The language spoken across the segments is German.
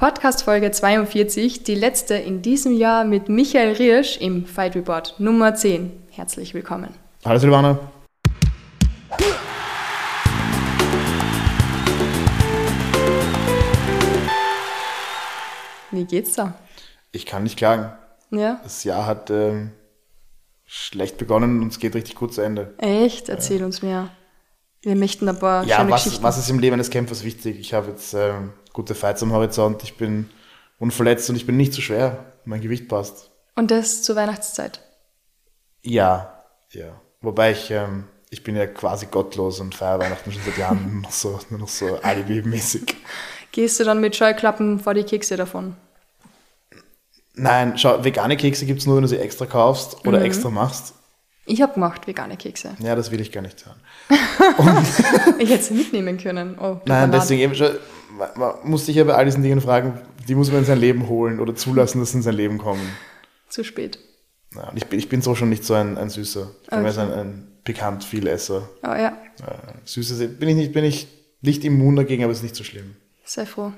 Podcast Folge 42, die letzte in diesem Jahr mit Michael Riersch im Fight Report Nummer 10. Herzlich willkommen. Hallo Silvana. Wie geht's da? Ich kann nicht klagen. Ja? Das Jahr hat ähm, schlecht begonnen und es geht richtig gut zu Ende. Echt? Erzähl uns mehr. Wir möchten ein paar Ja, schöne was, Geschichten. was ist im Leben eines Kämpfers wichtig? Ich habe jetzt ähm, gute Fights am Horizont, ich bin unverletzt und ich bin nicht zu schwer. Mein Gewicht passt. Und das zur Weihnachtszeit. Ja, ja. Wobei ich, ähm, ich bin ja quasi gottlos und feiere Weihnachten schon seit Jahren nur noch so, nur noch so Alibi-mäßig. Gehst du dann mit Scheuklappen vor die Kekse davon? Nein, schau, vegane Kekse gibt es nur, wenn du sie extra kaufst oder Mhm. extra machst. Ich hab gemacht vegane Kekse. Ja, das will ich gar nicht hören. Ich hätte sie mitnehmen können. Oh, Nein, deswegen eben schon, man, man muss sich ja bei all diesen Dingen fragen, die muss man in sein Leben holen oder zulassen, dass sie in sein Leben kommen. Zu spät. Ja, und ich, bin, ich bin so schon nicht so ein, ein Süßer. Ich bin Okay. ein, ein pikant Vielesser. Oh ja, Äh, Süßes bin ich nicht, bin ich nicht immun dagegen, aber es ist nicht so schlimm. sei froh.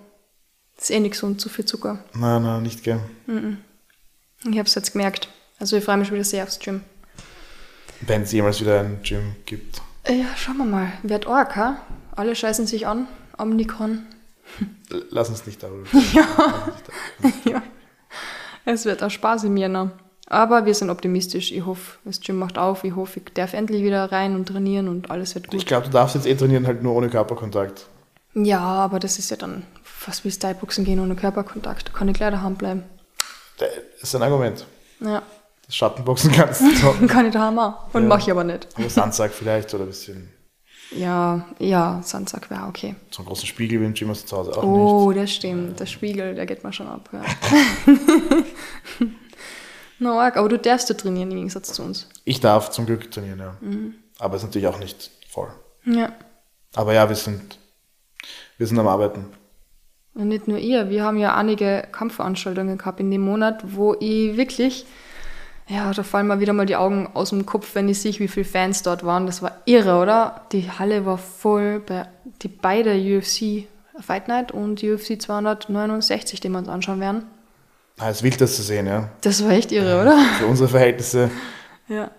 ist eh nicht gesund, zu viel Zucker. Nein, nein, nicht gern. Ich hab's jetzt gemerkt. Also ich freue mich schon wieder sehr aufs Gym. Wenn es jemals wieder ein Gym gibt. Äh, Ja, schauen wir mal. Wird arg, ha? Alle scheißen sich an. Omnicon. Lass uns nicht darüber sprechen. ja. Es wird auch Spaß im Jänner. Aber wir sind optimistisch. Ich hoffe, das Gym macht auf. Ich hoffe, ich darf endlich wieder rein und trainieren und alles wird Ich gut. glaube, du darfst jetzt eh trainieren, halt nur ohne Körperkontakt. Ja, aber das ist ja dann fast wie Style-Boxen gehen ohne Körperkontakt. Da kann ich gleich daheim bleiben. Das ist ein Argument. Ja, Schattenboxen kannst du kann ich daheim auch. Und Ja. mache ich aber nicht. Aber Sandsack vielleicht oder ein bisschen Ja, ja, Sandsack wäre okay. so einen großen Spiegel wie im Gym hast du zu Hause auch nicht. Oh, das stimmt. Der Spiegel, der geht mal schon ab. Ja. Na, arg. aber du darfst du trainieren im Gegensatz zu uns. Ich darf zum Glück trainieren, ja. Mhm. Aber ist natürlich auch nicht voll. Ja. Aber ja, wir sind, wir sind am Arbeiten. Und nicht nur ihr, wir haben ja einige Kampfveranstaltungen gehabt in dem Monat, wo ich wirklich, ja, da fallen mir wieder mal die Augen aus dem Kopf, wenn ich sehe, wie viele Fans dort waren. Das war irre, oder? Die Halle war voll, bei die beide UFC Fight Night und UFC 269, die wir uns anschauen werden. Ah, Es ist wild, das zu sehen, ja. Das war echt irre, oder? Für unsere Verhältnisse. Ja.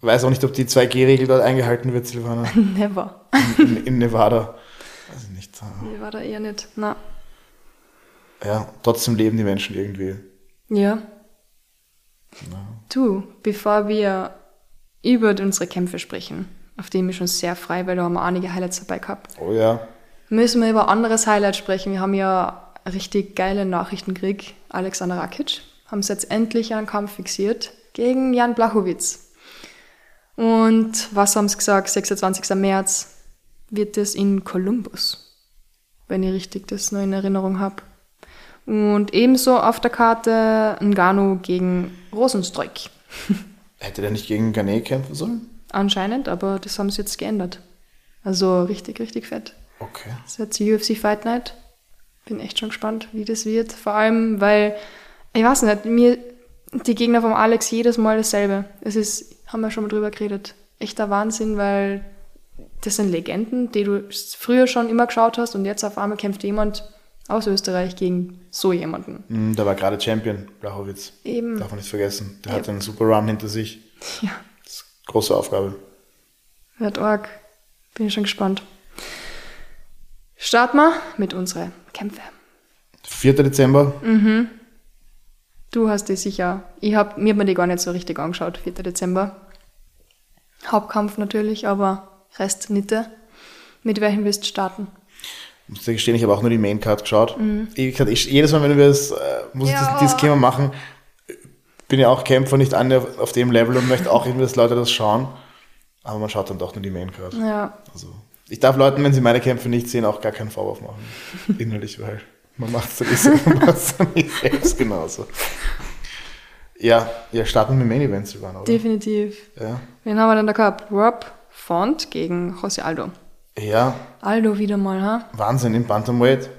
Weiß auch nicht, ob die 2G-Regel dort eingehalten wird, Silvana. Never. In, in Nevada. Weiß ich nicht. Die war da eher nicht. Na. Ja, trotzdem leben die Menschen irgendwie. Ja. Du, bevor wir über unsere Kämpfe sprechen, auf die ich schon sehr frei, weil da haben wir einige Highlights dabei gehabt, Oh ja. müssen wir über ein anderes Highlight sprechen. Wir haben ja richtig geile Nachrichten gekriegt. Alexander Rakic haben es jetzt endlich einen Kampf fixiert gegen Jan Blachowicz. Und was haben sie gesagt? 26. März wird es in Columbus, wenn ich richtig das noch in Erinnerung habe. Und ebenso auf der Karte Ngannou gegen Rosenstreuk. Hätte der nicht gegen Garnet kämpfen sollen? Anscheinend, aber das haben sie jetzt geändert. Also richtig, richtig fett. Okay. Das ist jetzt die UFC Fight Night. Bin echt schon gespannt, wie das wird. Vor allem, weil, ich weiß nicht, mir die Gegner vom Alex jedes Mal dasselbe. Es ist, haben wir schon mal drüber geredet, echter Wahnsinn, weil das sind Legenden, die du früher schon immer geschaut hast und jetzt auf einmal kämpft jemand aus Österreich gegen so jemanden. Hm, Der war gerade Champion, Blachowitz. Eben. Darf man nicht vergessen. Der hat Ja. einen super Run hinter sich. Ja, Das ist eine große Aufgabe. wird arg. Bin ich schon gespannt. Starten wir mit unseren Kämpfen. 4. Dezember. Du hast die sicher. Ich hab, mir hat man die gar nicht so richtig angeschaut, 4. Dezember. Hauptkampf natürlich, aber Rest Nitte. Mit welchem willst du starten? Muss dir gestehen, ich habe auch nur die Maincard geschaut. Ich, ich, jedes Mal, wenn wir das, äh, muss ich Mhm. Ja. das, dieses Thema machen, bin ja auch Kämpfer nicht an auf, auf dem Level und möchte auch irgendwie, dass Leute das schauen. Aber man schaut dann doch nur die Maincard. Ja, Also, ich darf Leuten, wenn sie meine Kämpfe nicht sehen, auch gar keinen Vorwurf machen. Innerlich, weil man macht es dann nicht, man macht's dann nicht selbst genauso. Ja, ja, starten mit Main Events, Silvana, oder? definitiv. Ja. Wen haben wir denn da gehabt? Rob Font gegen José Aldo. Ja, Aldo wieder mal, ha? Wahnsinn im Bantamweight.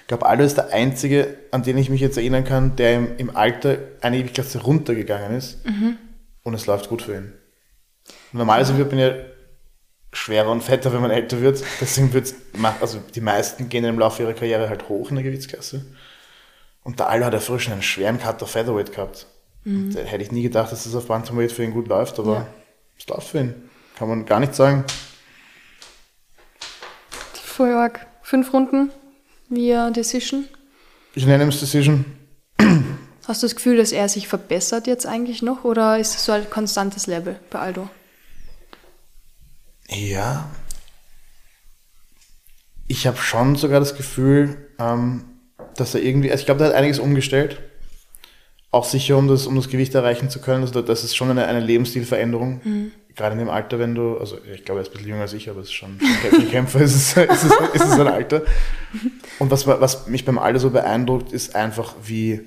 Ich glaube, Aldo ist der Einzige, an den ich mich jetzt erinnern kann, der im, im Alter eine Ewigklasse runtergegangen ist. Und es läuft gut für ihn. Normalerweise wird man ja schwerer und fetter, wenn man älter wird. Deswegen wird's, also die meisten gehen im Laufe ihrer Karriere halt hoch in der Gewichtsklasse. Und der Aldo hat ja früher schon einen schweren Cut auf Featherweight gehabt. Mhm. Da hätte ich nie gedacht, dass das auf Bantamweight für ihn gut läuft, aber ja. es läuft für ihn. Kann man gar nicht sagen. Voll arg. Fünf Runden via Decision. Ich nenne es Decision. Hast du das Gefühl, dass er sich verbessert jetzt eigentlich noch oder ist es so ein konstantes Level bei Aldo? Ja. Ich habe schon sogar das Gefühl, ähm, dass er irgendwie, also ich glaube, der hat einiges umgestellt. Auch sicher, um das, um das Gewicht erreichen zu können. Also das ist schon eine, eine Lebensstilveränderung. Mhm. Gerade in dem Alter, wenn du, also ich glaube, er ist ein bisschen jünger als ich, aber es ist schon, für Kämpfer ist es, ist, es, ist es ein Alter. Und was, was mich beim Alter so beeindruckt, ist einfach, wie,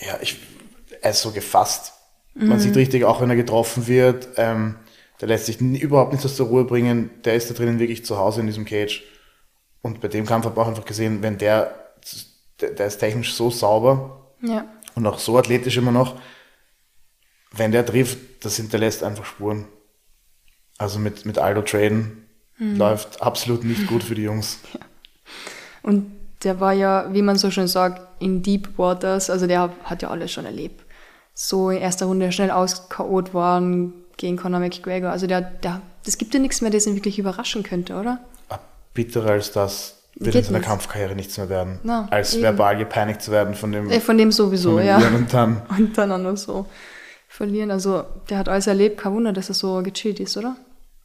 ja, ich, er ist so gefasst. Mhm. Man sieht richtig, auch wenn er getroffen wird, ähm, der lässt sich überhaupt nichts aus der Ruhe bringen. Der ist da drinnen wirklich zu Hause in diesem Cage. Und bei dem Kampf habe ich auch einfach gesehen, wenn der, der, der ist technisch so sauber ja. und auch so athletisch immer noch, wenn der trifft, das hinterlässt einfach Spuren. Also mit, mit Aldo traden mhm. läuft absolut nicht gut für die Jungs. Ja. Und der war ja, wie man so schön sagt, in Deep Waters, also der hat ja alles schon erlebt. So in erster Runde schnell ausgehaut worden gegen Conor McGregor. Also der, der, das gibt ja nichts mehr, das ihn wirklich überraschen könnte, oder? bitterer als das wird in seiner nicht. Kampfkarriere nichts mehr werden. No, als eben. verbal gepeinigt zu werden von dem. Äh, von dem sowieso, von ja. Und dann. Und dann auch noch so verlieren. Also der hat alles erlebt, kein Wunder, dass er so gechillt ist, oder?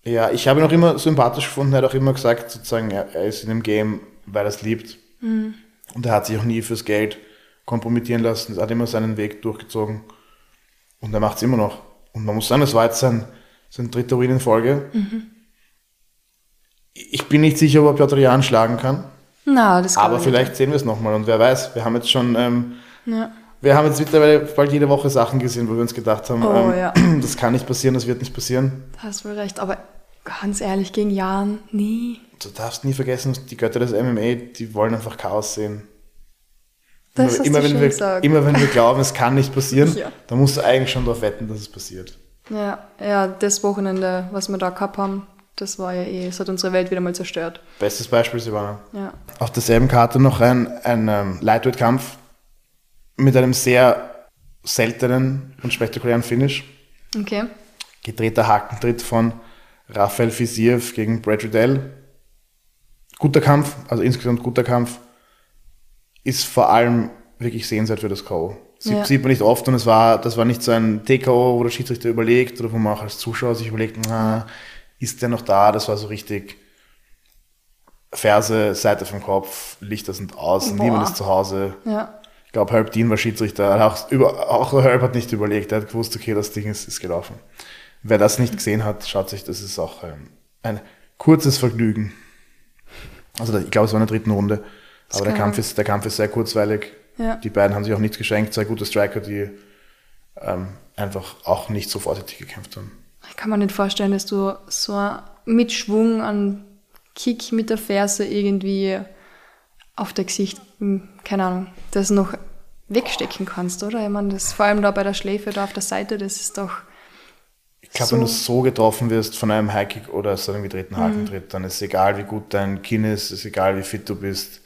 Ja, ich habe ihn auch immer sympathisch gefunden. Er hat auch immer gesagt, sozusagen, er, er ist in dem Game, weil er es liebt. Mhm. Und er hat sich auch nie fürs Geld kompromittieren lassen. Er hat immer seinen Weg durchgezogen. Und er macht es immer noch. Und man muss sagen, das war jetzt sein, sein dritter Win in Folge. Mhm. Ich bin nicht sicher, ob er Piotr Jan schlagen kann. Na, das Aber vielleicht sehen wir es nochmal. Und wer weiß, wir haben jetzt schon, ähm, ja. Wir haben jetzt mittlerweile bald jede Woche Sachen gesehen, wo wir uns gedacht haben, oh, ähm, ja. das kann nicht passieren, das wird nicht passieren. Da hast wohl recht. Aber ganz ehrlich, gegen Jan, nie. Du darfst nie vergessen, die Götter des MMA, die wollen einfach Chaos sehen. Das immer, immer wenn wir, immer wenn wir glauben, es kann nicht passieren, ja. dann musst du eigentlich schon darauf wetten, dass es passiert. Ja, ja, das Wochenende, was wir da gehabt haben, das war ja eh, es hat unsere Welt wieder mal zerstört. Bestes Beispiel, Silvana. Ja. Auf derselben Karte noch ein, ein ähm, Lightweight-Kampf mit einem sehr seltenen und spektakulären Finish. Okay. Gedrehter Hakentritt von Rafael Fisiev gegen Brad Riddell. Guter Kampf, also insgesamt guter Kampf. Ist vor allem wirklich sehenswert für das K.O. Sieht, ja. sieht man nicht oft und es war, das war nicht so ein TKO, wo der Schiedsrichter überlegt oder wo man auch als Zuschauer sich überlegt, na, ist der noch da? Das war so richtig Ferse, Seite vom Kopf, Lichter sind aus, Boah. niemand ist zu Hause. Ja. Ich glaube, Herb Dean war Schiedsrichter. Auch, über, auch Herb hat nicht überlegt, er hat gewusst, okay, das Ding ist, ist gelaufen. Wer das nicht gesehen hat, schaut sich, das ist auch ein, ein kurzes Vergnügen. Also ich glaube, es war in der dritten Runde. Aber der Kampf, ist, der Kampf ist sehr kurzweilig. Ja. Die beiden haben sich auch nichts geschenkt. Zwei gute Striker, die ähm, einfach auch nicht so vorsichtig gekämpft haben. Ich kann mir nicht vorstellen, dass du so mit Schwung an Kick mit der Ferse irgendwie auf der Gesicht, keine Ahnung, das noch wegstecken kannst, oder? Ich meine, das vor allem da bei der Schläfe da auf der Seite, das ist doch. Ich glaube, so wenn du so getroffen wirst von einem Highkick oder so einem gedrehten. Hakentritt, mhm. dann ist es egal, wie gut dein Kinn ist, ist egal, wie fit du bist.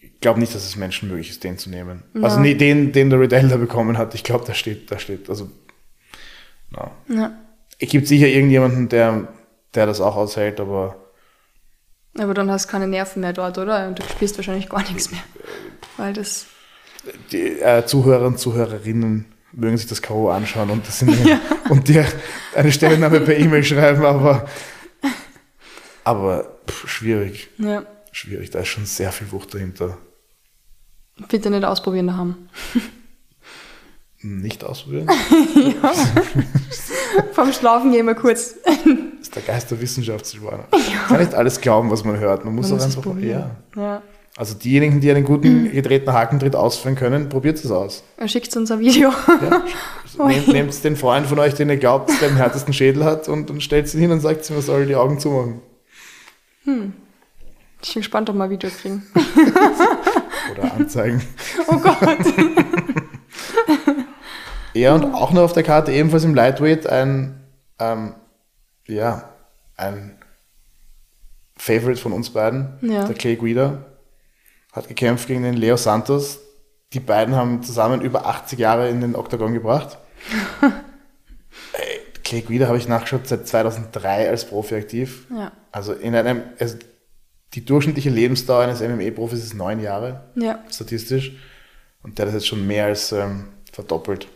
Ich glaube nicht, dass es Menschen möglich ist, den zu nehmen. No. Also nee, den, den der Riddell da bekommen hat, ich glaube, da steht, da steht, also. No. Ja. Es gibt sicher irgendjemanden, der, der das auch aushält, aber. Aber dann hast du keine Nerven mehr dort, oder? Und du spielst wahrscheinlich gar nichts mehr. Weil das. Die äh, Zuhörer und Zuhörerinnen mögen sich das K.O. anschauen und, das sind, ja. und dir eine Stellungnahme per E-Mail schreiben, aber. Aber pff, schwierig. Ja. Schwierig, da ist schon sehr viel Wucht dahinter. Bitte nicht ausprobieren daheim. Nicht ausprobieren? ja. Vom Schlafen gehen wir kurz. das ist der Geist der Wissenschaft, Silvana. Ja. Kann nicht alles glauben, was man hört. Man muss man auch einfach. Ja. ja. Also diejenigen, die einen guten gedrehten Hakentritt ausführen können, probiert es aus. Schickt uns ein Video. Ja. Nehmt, nehmt den Freund von euch, den ihr glaubt, der den härtesten Schädel hat, und, und stellt ihn hin und sagt, man soll die Augen zumachen. Hm. Ich bin gespannt, ob wir ein Video kriegen. Oder Anzeigen. Oh Gott. Ja, und auch noch auf der Karte ebenfalls im Lightweight ein ähm, ja, ein Favorite von uns beiden, Ja. der Clay Guida, hat gekämpft gegen den Leo Santos. Die beiden haben zusammen über 80 Jahre in den Oktagon gebracht. Clay Guida habe ich nachgeschaut, seit 2003 als Profi aktiv. Ja. Also in einem, also die durchschnittliche Lebensdauer eines MMA-Profis ist neun Jahre, Ja. statistisch. Und der hat das jetzt schon mehr als ähm, verdoppelt.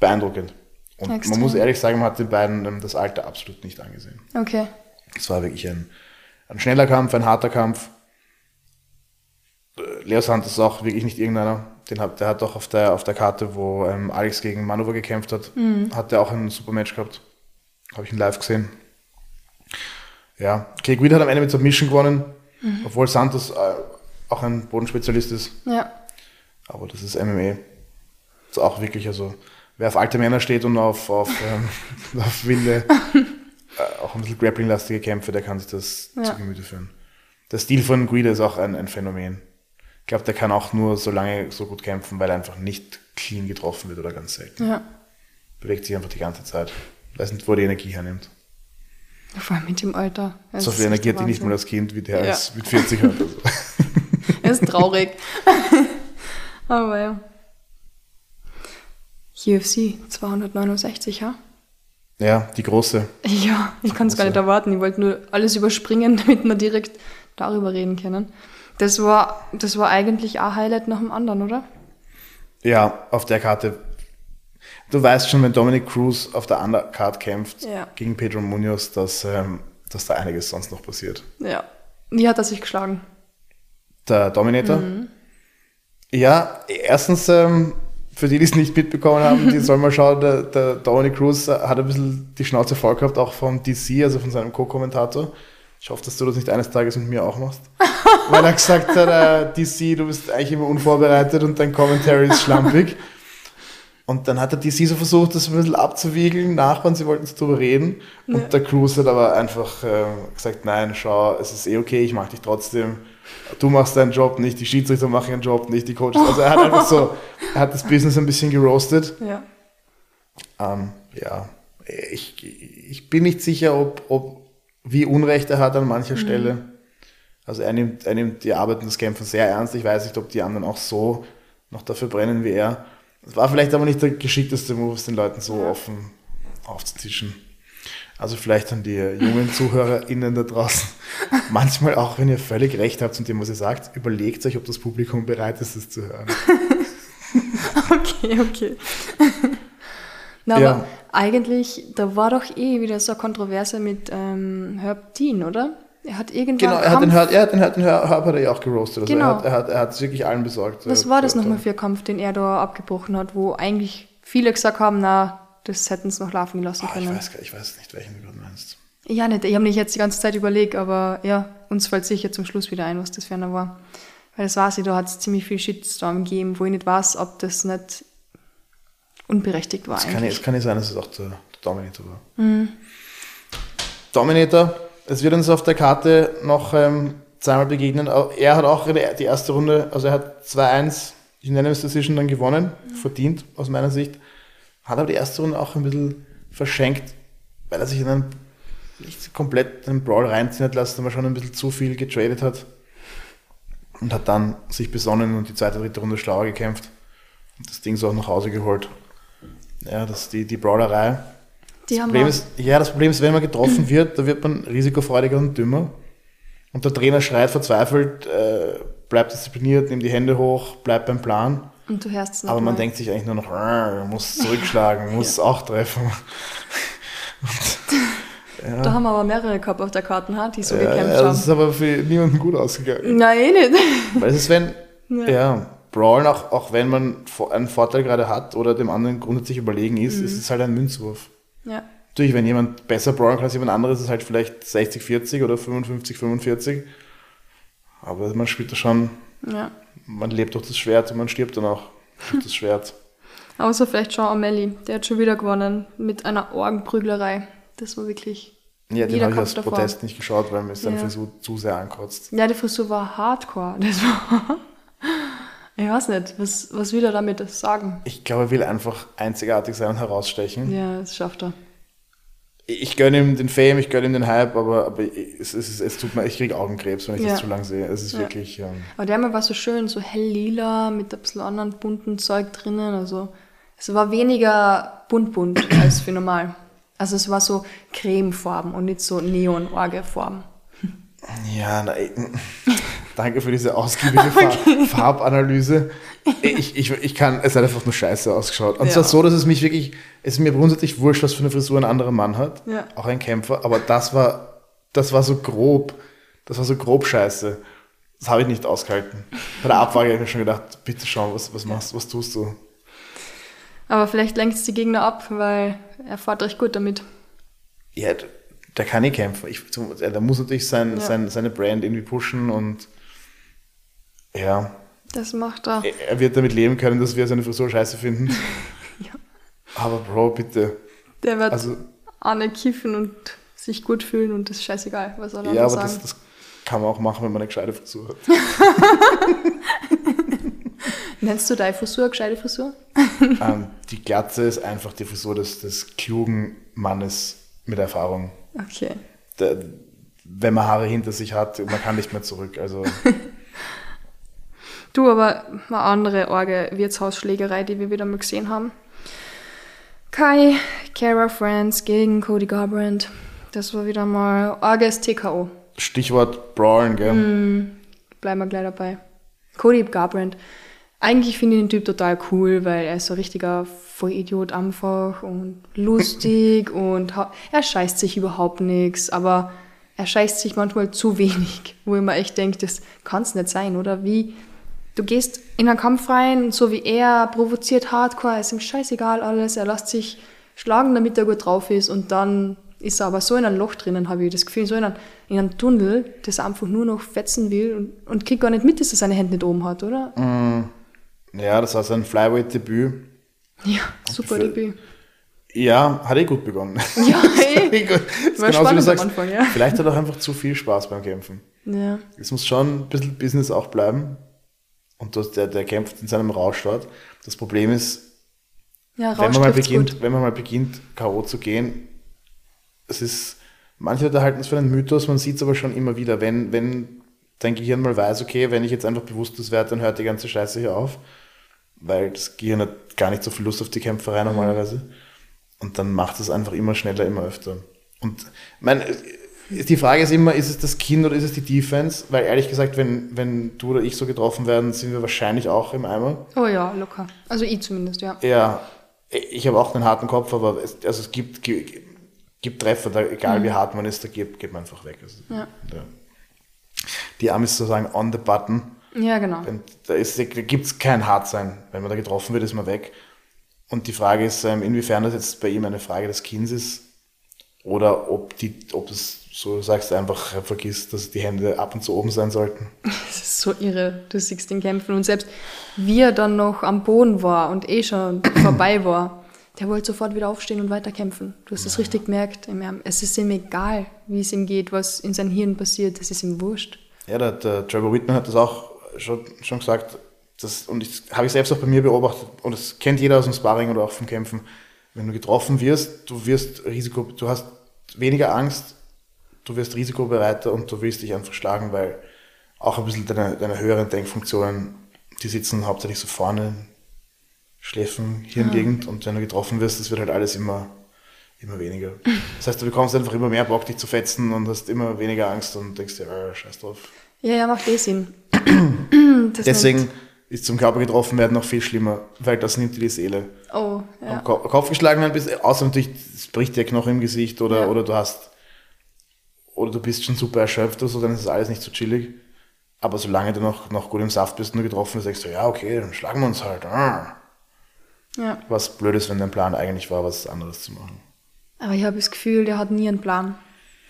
Beeindruckend. Und Extrem. man muss ehrlich sagen, man hat den beiden ähm, das Alter absolut nicht angesehen. Okay. Es war wirklich ein, ein schneller Kampf, ein harter Kampf. Äh, Leo Santos ist auch wirklich nicht irgendeiner. Den hat, der hat auch auf der, auf der Karte, wo ähm, Alex gegen Manova gekämpft hat, hat er auch ein super Match gehabt. Habe ich ihn live gesehen. Ja, Clay Guida hat am Ende mit Submission gewonnen, obwohl Santos äh, auch ein Bodenspezialist ist. Ja. Aber das ist MMA. Ist auch wirklich, also, wer auf alte Männer steht und auf, auf, ähm, auf wilde, äh, auch ein bisschen grappling-lastige Kämpfe, der kann sich das Ja. zu Gemüte führen. Der Stil von Guida ist auch ein, ein Phänomen. Ich glaube, der kann auch nur so lange so gut kämpfen, weil er einfach nicht clean getroffen wird oder ganz selten. Ja. Bewegt sich einfach die ganze Zeit. Weiß nicht, wo er die Energie hernimmt. Vor allem mit dem Alter. Das so viel Energie hat die nicht mal das Kind, wie der Ja. ist mit 40 hat. Also. Das ist traurig. Aber ja. UFC 269, ja? Ja, die große. Ja, ich kann es gar nicht erwarten. Ich wollte nur alles überspringen, damit wir direkt darüber reden können. Das war, das war eigentlich ein Highlight nach dem anderen, oder? Ja, auf der Karte. Du weißt schon, wenn Dominic Cruz auf der Undercard kämpft Ja. gegen Pedro Munoz, dass, ähm, dass da einiges sonst noch passiert. Ja. Wie hat er sich geschlagen? Der Dominator. Ja, erstens, ähm, für die, die es nicht mitbekommen haben, die sollen mal schauen, der, der Dominic Cruz hat ein bisschen die Schnauze voll gehabt, auch vom DC, also von seinem Co-Kommentator. Ich hoffe, dass du das nicht eines Tages mit mir auch machst. Weil er gesagt hat, äh, DC, du bist eigentlich immer unvorbereitet und dein Commentary ist schlampig. Und dann hat der DC so versucht, das ein bisschen abzuwiegeln. Nachbarn, sie wollten darüber reden. Und der Cruz hat aber einfach äh, gesagt, nein, schau, es ist eh okay, ich mach dich trotzdem. Du machst deinen Job nicht, die Schiedsrichter machen ihren Job nicht, die Coaches. Also er hat einfach so, er hat das Business ein bisschen geroastet. Ja. Ähm, ja, ich, ich bin nicht sicher, ob, ob wie Unrecht er hat an mancher Stelle. Also er nimmt, er nimmt die Arbeit und das Kämpfen sehr ernst. Ich weiß nicht, ob die anderen auch so noch dafür brennen wie er. Es war vielleicht aber nicht der geschickteste Move, es den Leuten so offen aufzutischen. Also vielleicht an die jungen ZuhörerInnen da draußen. Manchmal auch, wenn ihr völlig recht habt mit dem, was ihr sagt, überlegt euch, ob das Publikum bereit ist, es zu hören. Okay, okay. Na, Ja. aber eigentlich, da war doch eh wieder so eine Kontroverse mit ähm, Herb Dean, oder? Er hat irgendwann. Genau, er hat den Kampf- Herb, er hat den, Herb- den Herb hat er ja auch geroastet. Also Genau. er, hat, er, hat, er hat es wirklich allen besorgt. Was Äh, war das äh, nochmal für ein Kampf, den er da abgebrochen hat, wo eigentlich viele gesagt haben, na, das hätten sie noch laufen gelassen Ah, ich, können? weiß, gar- ich weiß nicht, welchen du gerade. Ja, nicht. Ich habe nicht jetzt die ganze Zeit überlegt, aber ja, uns fällt sicher zum Schluss wieder ein, was das für einer war. Weil das weiß ich, da hat es ziemlich viel Shitstorm gegeben, wo ich nicht weiß, ob das nicht unberechtigt war Es kann, es kann ja sein, dass es auch der, der Dominator war. Dominator, es wird uns auf der Karte noch ähm, zweimal begegnen. Er hat auch die erste Runde, also er hat 2-1 Unanimous Decision dann gewonnen, verdient aus meiner Sicht. Hat aber die erste Runde auch ein bisschen verschenkt, weil er sich in einen nicht komplett einen Brawl reinziehen hat lassen, aber schon ein bisschen zu viel getradet hat. Und hat dann sich besonnen und die zweite, dritte Runde schlauer gekämpft. Und das Ding so auch nach Hause geholt. Ja, das ist die, die Brawlerei. Die Das haben Problem ist, ja, das Problem ist, wenn man getroffen wird, da wird man risikofreudiger und dümmer. Und der Trainer schreit verzweifelt, äh, bleibt diszipliniert, nimmt die Hände hoch, bleibt beim Plan. Und du hörst es noch Aber man mal. denkt sich eigentlich nur noch, "Rrr, muss zurückschlagen, muss auch treffen. Da haben wir aber mehrere gehabt auf der Karte, ha, die so Ja, gekämpft ja, das haben. ist aber für niemanden gut ausgegangen. Nein, eh nicht. Weil es ist, wenn, Ja. ja, Brawlen, auch, auch wenn man einen Vorteil gerade hat oder dem anderen grundsätzlich überlegen ist, ist es halt ein Münzwurf. Ja. Natürlich, wenn jemand besser brawlen kann als jemand anderes, ist es halt vielleicht 60-40 oder 55-45. Aber man spielt da schon, ja. man lebt durch das Schwert und man stirbt dann auch durch das Schwert. Außer vielleicht Sean O'Malley, der hat schon wieder gewonnen mit einer Orgenprüglerei. Das war wirklich. Ja, den habe ich davor. Protest nicht geschaut, weil mir seine Ja. Frisur zu sehr ankotzt. Ja, die Frisur war hardcore. Das war. Ich weiß nicht, was, was will er damit sagen? Ich glaube, er will einfach einzigartig sein und herausstechen. Ja, das schafft er. ich gönne ihm den Fame, ich gönne ihm den Hype, aber, aber es, es, es tut mir, ich kriege Augenkrebs, wenn ich ja. das zu lang sehe. Es ist ja. wirklich. Ähm, aber der war so schön, so hell lila mit ein bisschen anderen bunten Zeug drinnen. Also es war weniger bunt-bunt als für normal. Also es war so Cremefarben und nicht so Neon-Orge-Farben. Ja, nein. Danke für diese ausgiebige okay. Farbanalyse. Ich, ich, ich kann, es hat einfach nur scheiße ausgeschaut. Und ja. zwar so, dass es mich wirklich, es ist mir grundsätzlich wurscht, was für eine Frisur ein anderer Mann hat. Ja. Auch ein Kämpfer. Aber das war, das war so grob, das war so grob scheiße. Das habe ich nicht ausgehalten. Bei der Abfrage habe ich mir schon gedacht, bitte schau, was, was machst was tust du? Aber vielleicht lenkt es die Gegner ab, weil er fährt recht gut damit. Ja, der kann nicht kämpfen. Ich, der muss natürlich sein, ja. sein, seine Brand irgendwie pushen und ja. Das macht er. Er wird damit leben können, dass wir seine Frisur scheiße finden. ja. Aber Bro, bitte. Der wird also, Anne kiffen und sich gut fühlen und das ist scheißegal, was er dann Ja, aber sagen. Das, das kann man auch machen, wenn man eine gescheite Frisur hat. Nennst du deine Frisur gescheite Frisur? ähm, die Glatze ist einfach die Frisur des, des klugen Mannes mit Erfahrung. Okay. Der, wenn man Haare hinter sich hat, man kann nicht mehr zurück. Also Du, aber eine andere Orge Wirtshausschlägerei, die wir wieder mal gesehen haben. Kai, Kara Friends gegen Cody Garbrandt. Das war wieder mal Orges TKO. Stichwort Brawlen, gell? Mm, bleiben wir gleich dabei. Cody Garbrandt. Eigentlich finde ich den Typ total cool, weil er ist so ein richtiger Vollidiot einfach und lustig und er scheißt sich überhaupt nichts, aber er scheißt sich manchmal zu wenig, wo ich mir echt denke, das kann es nicht sein, oder? Wie, Du gehst in einen Kampf rein, so wie er, provoziert Hardcore, ist ihm scheißegal alles, er lässt sich schlagen, damit er gut drauf ist und dann ist er aber so in ein Loch drinnen, habe ich das Gefühl, so in einem, in einem Tunnel, dass er einfach nur noch fetzen will und, und kriegt gar nicht mit, dass er seine Hände nicht oben hat, oder? Mm, ja, das war sein Flyweight-Debüt. Ja, super Für, Debüt. Ja, hat eh gut begonnen. Ja, eh. gut. War genau, spannend sagst, am Anfang, ja. Vielleicht hat er auch einfach zu viel Spaß beim Kämpfen. Ja. Es muss schon ein bisschen Business auch bleiben. Und das, der, der kämpft in seinem Rausch dort. Das Problem ist, ja, wenn, man mal beginnt, wenn man mal beginnt, K.O. zu gehen, es ist, manche Leute halten es für einen Mythos, man sieht es aber schon immer wieder, wenn, wenn dein Gehirn mal weiß, okay, wenn ich jetzt einfach bewusstlos werde, dann hört die ganze Scheiße hier auf, weil das Gehirn hat gar nicht so viel Lust auf die Kämpferei mhm. normalerweise. Und dann macht es einfach immer schneller, immer öfter. Und mein, die Frage ist immer, ist es das Kind oder ist es die Defense? Weil ehrlich gesagt, wenn, wenn du oder ich so getroffen werden, sind wir wahrscheinlich auch im Eimer. Oh ja, locker. Also ich zumindest, ja. Ja, ich habe auch einen harten Kopf, aber es, also es gibt, gibt Treffer, da, egal mhm. wie hart man ist, da geht, geht man einfach weg. Also, ja. Da, die Arm ist sozusagen on the button. Ja, genau. Und da, da gibt es kein Hartsein. Wenn man da getroffen wird, ist man weg. Und die Frage ist, ähm, inwiefern das jetzt bei ihm eine Frage des Kindes ist oder ob, die, ob es so sagst du einfach, vergisst, dass die Hände ab und zu oben sein sollten. Das ist so irre. Du siehst den Kämpfen und selbst wie er dann noch am Boden war und eh schon vorbei war, der wollte sofort wieder aufstehen und weiter kämpfen. Du hast es ja. richtig gemerkt. Es ist ihm egal, wie es ihm geht, was in seinem Hirn passiert. Das ist ihm wurscht. Ja, der, der Trevor Whitman hat das auch schon, schon gesagt. Das, und ich habe ich selbst auch bei mir beobachtet. Und das kennt jeder aus dem Sparring oder auch vom Kämpfen. Wenn du getroffen wirst, du wirst Risiko, du hast weniger Angst, du wirst risikobereiter und du willst dich einfach schlagen, weil auch ein bisschen deine, deine höheren Denkfunktionen, die sitzen hauptsächlich so vorne, Schläfen, Hirngegend ja. und wenn du getroffen wirst, das wird halt alles immer, immer weniger. Das heißt, du bekommst einfach immer mehr Bock, dich zu fetzen und hast immer weniger Angst und denkst dir, oh, scheiß drauf. Ja, ja, macht eh Sinn. Deswegen nimmt. ist zum Körper getroffen werden noch viel schlimmer, weil das nimmt dir die Seele. Oh, ja. Am Kopf geschlagen werden, außer natürlich, es bricht dir Knochen im Gesicht oder, ja. oder du hast oder du bist schon super erschöpft oder so, dann ist das alles nicht so chillig. Aber solange du noch, noch gut im Saft bist und du getroffen bist, sagst du, ja, okay, dann schlagen wir uns halt. Ah. Ja. Was blöd ist, wenn dein Plan eigentlich war, was anderes zu machen. Aber ich habe das Gefühl, der hat nie einen Plan.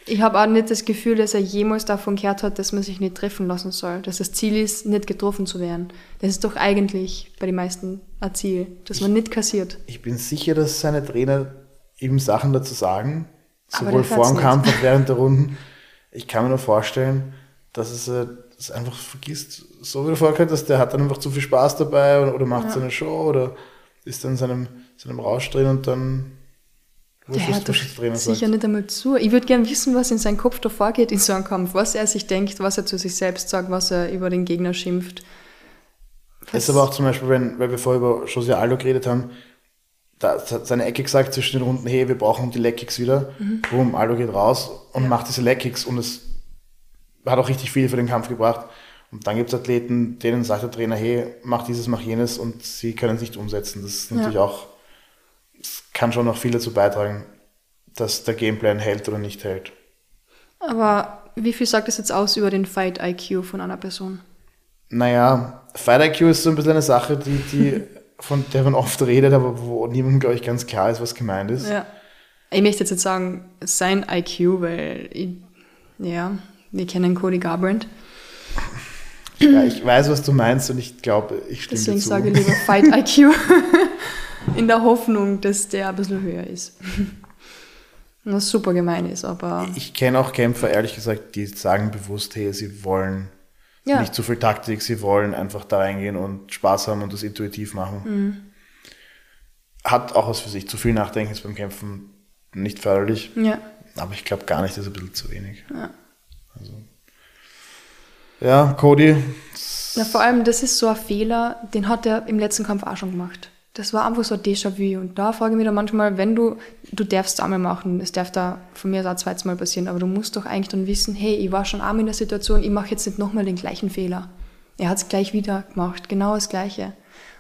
Ich habe auch nicht das Gefühl, dass er jemals davon gehört hat, dass man sich nicht treffen lassen soll. Dass das Ziel ist, nicht getroffen zu werden. Das ist doch eigentlich bei den meisten ein Ziel, dass man nicht kassiert. Ich bin sicher, dass seine Trainer ihm Sachen dazu sagen, Sowohl vor dem Kampf als während der Runden. Ich kann mir nur vorstellen, dass es äh, es einfach vergisst. So wie du vorgehört hast, der hat dann einfach zu viel Spaß dabei oder, oder macht ja. seine Show oder ist dann in seinem, seinem Rausch drin und dann Was der hört sicher sagt. nicht einmal zu. Ich würde gerne wissen, was in seinem Kopf da vorgeht in so einem Kampf, was er sich denkt, was er zu sich selbst sagt, was er über den Gegner schimpft. Es ist aber auch zum Beispiel, wenn, weil wir vorher über Jose Aldo geredet haben, da hat seine Ecke gesagt zwischen den Runden, hey, wir brauchen die Leckkicks wieder. Mhm. Boom, Aldo geht raus und ja. macht diese Leckkicks und es hat auch richtig viel für den Kampf gebracht. Und dann gibt es Athleten, denen sagt der Trainer, hey, mach dieses, mach jenes und sie können es nicht umsetzen. Das ist natürlich ja. auch, das kann schon noch viel dazu beitragen, dass der Gameplan hält oder nicht hält. Aber wie viel sagt das jetzt aus über den Fight IQ von einer Person? Naja, Fight IQ ist so ein bisschen eine Sache, die, die von der man oft redet, aber wo niemandem, glaube ich, ganz klar ist, was gemeint ist. Ja. Ich möchte jetzt sagen, sein IQ, weil, ich, ja, wir kennen Cody Garbrandt. Ja, ich weiß, was du meinst und ich glaube, ich stimme Deswegen dazu. sage ich lieber Fight IQ. In der Hoffnung, dass der ein bisschen höher ist. Was super gemein ist, aber. Ich kenne auch Kämpfer, ehrlich gesagt, die sagen bewusst, hey, sie wollen ja. Nicht zu viel Taktik, sie wollen einfach da reingehen und Spaß haben und das intuitiv machen. Mhm. Hat auch was für sich. Zu viel Nachdenken ist beim Kämpfen nicht förderlich. Ja. Aber ich glaube gar nicht, das ist ein bisschen zu wenig. Ja. Also. Ja, Cody. Ja, vor allem, das ist so ein Fehler, den hat er im letzten Kampf auch schon gemacht das war einfach so ein Déjà-vu. Und da frage ich mich dann manchmal, wenn du, du darfst es einmal machen, es darf da von mir auch zweites Mal passieren, aber du musst doch eigentlich dann wissen, hey, ich war schon einmal in der Situation, ich mache jetzt nicht nochmal den gleichen Fehler. Er hat es gleich wieder gemacht, genau das Gleiche.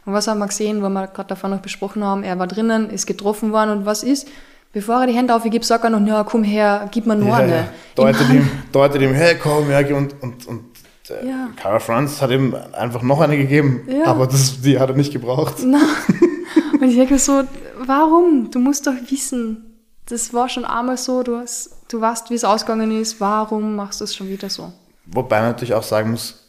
Und was haben wir gesehen, wo wir gerade davon noch besprochen haben, er war drinnen, ist getroffen worden und was ist? Bevor er die Hände aufgibt, sagt er noch, ja, komm her, gib mir nur ja, eine. Deutet ihm, deutet ihm, hey, komm, ja, und, und, und ja. Cara Franz hat ihm einfach noch eine gegeben, ja. aber das, die hat er nicht gebraucht. Na. Und ich denke so, warum? Du musst doch wissen, das war schon einmal so, du, hast, du weißt, wie es ausgegangen ist, warum machst du es schon wieder so? Wobei man natürlich auch sagen muss,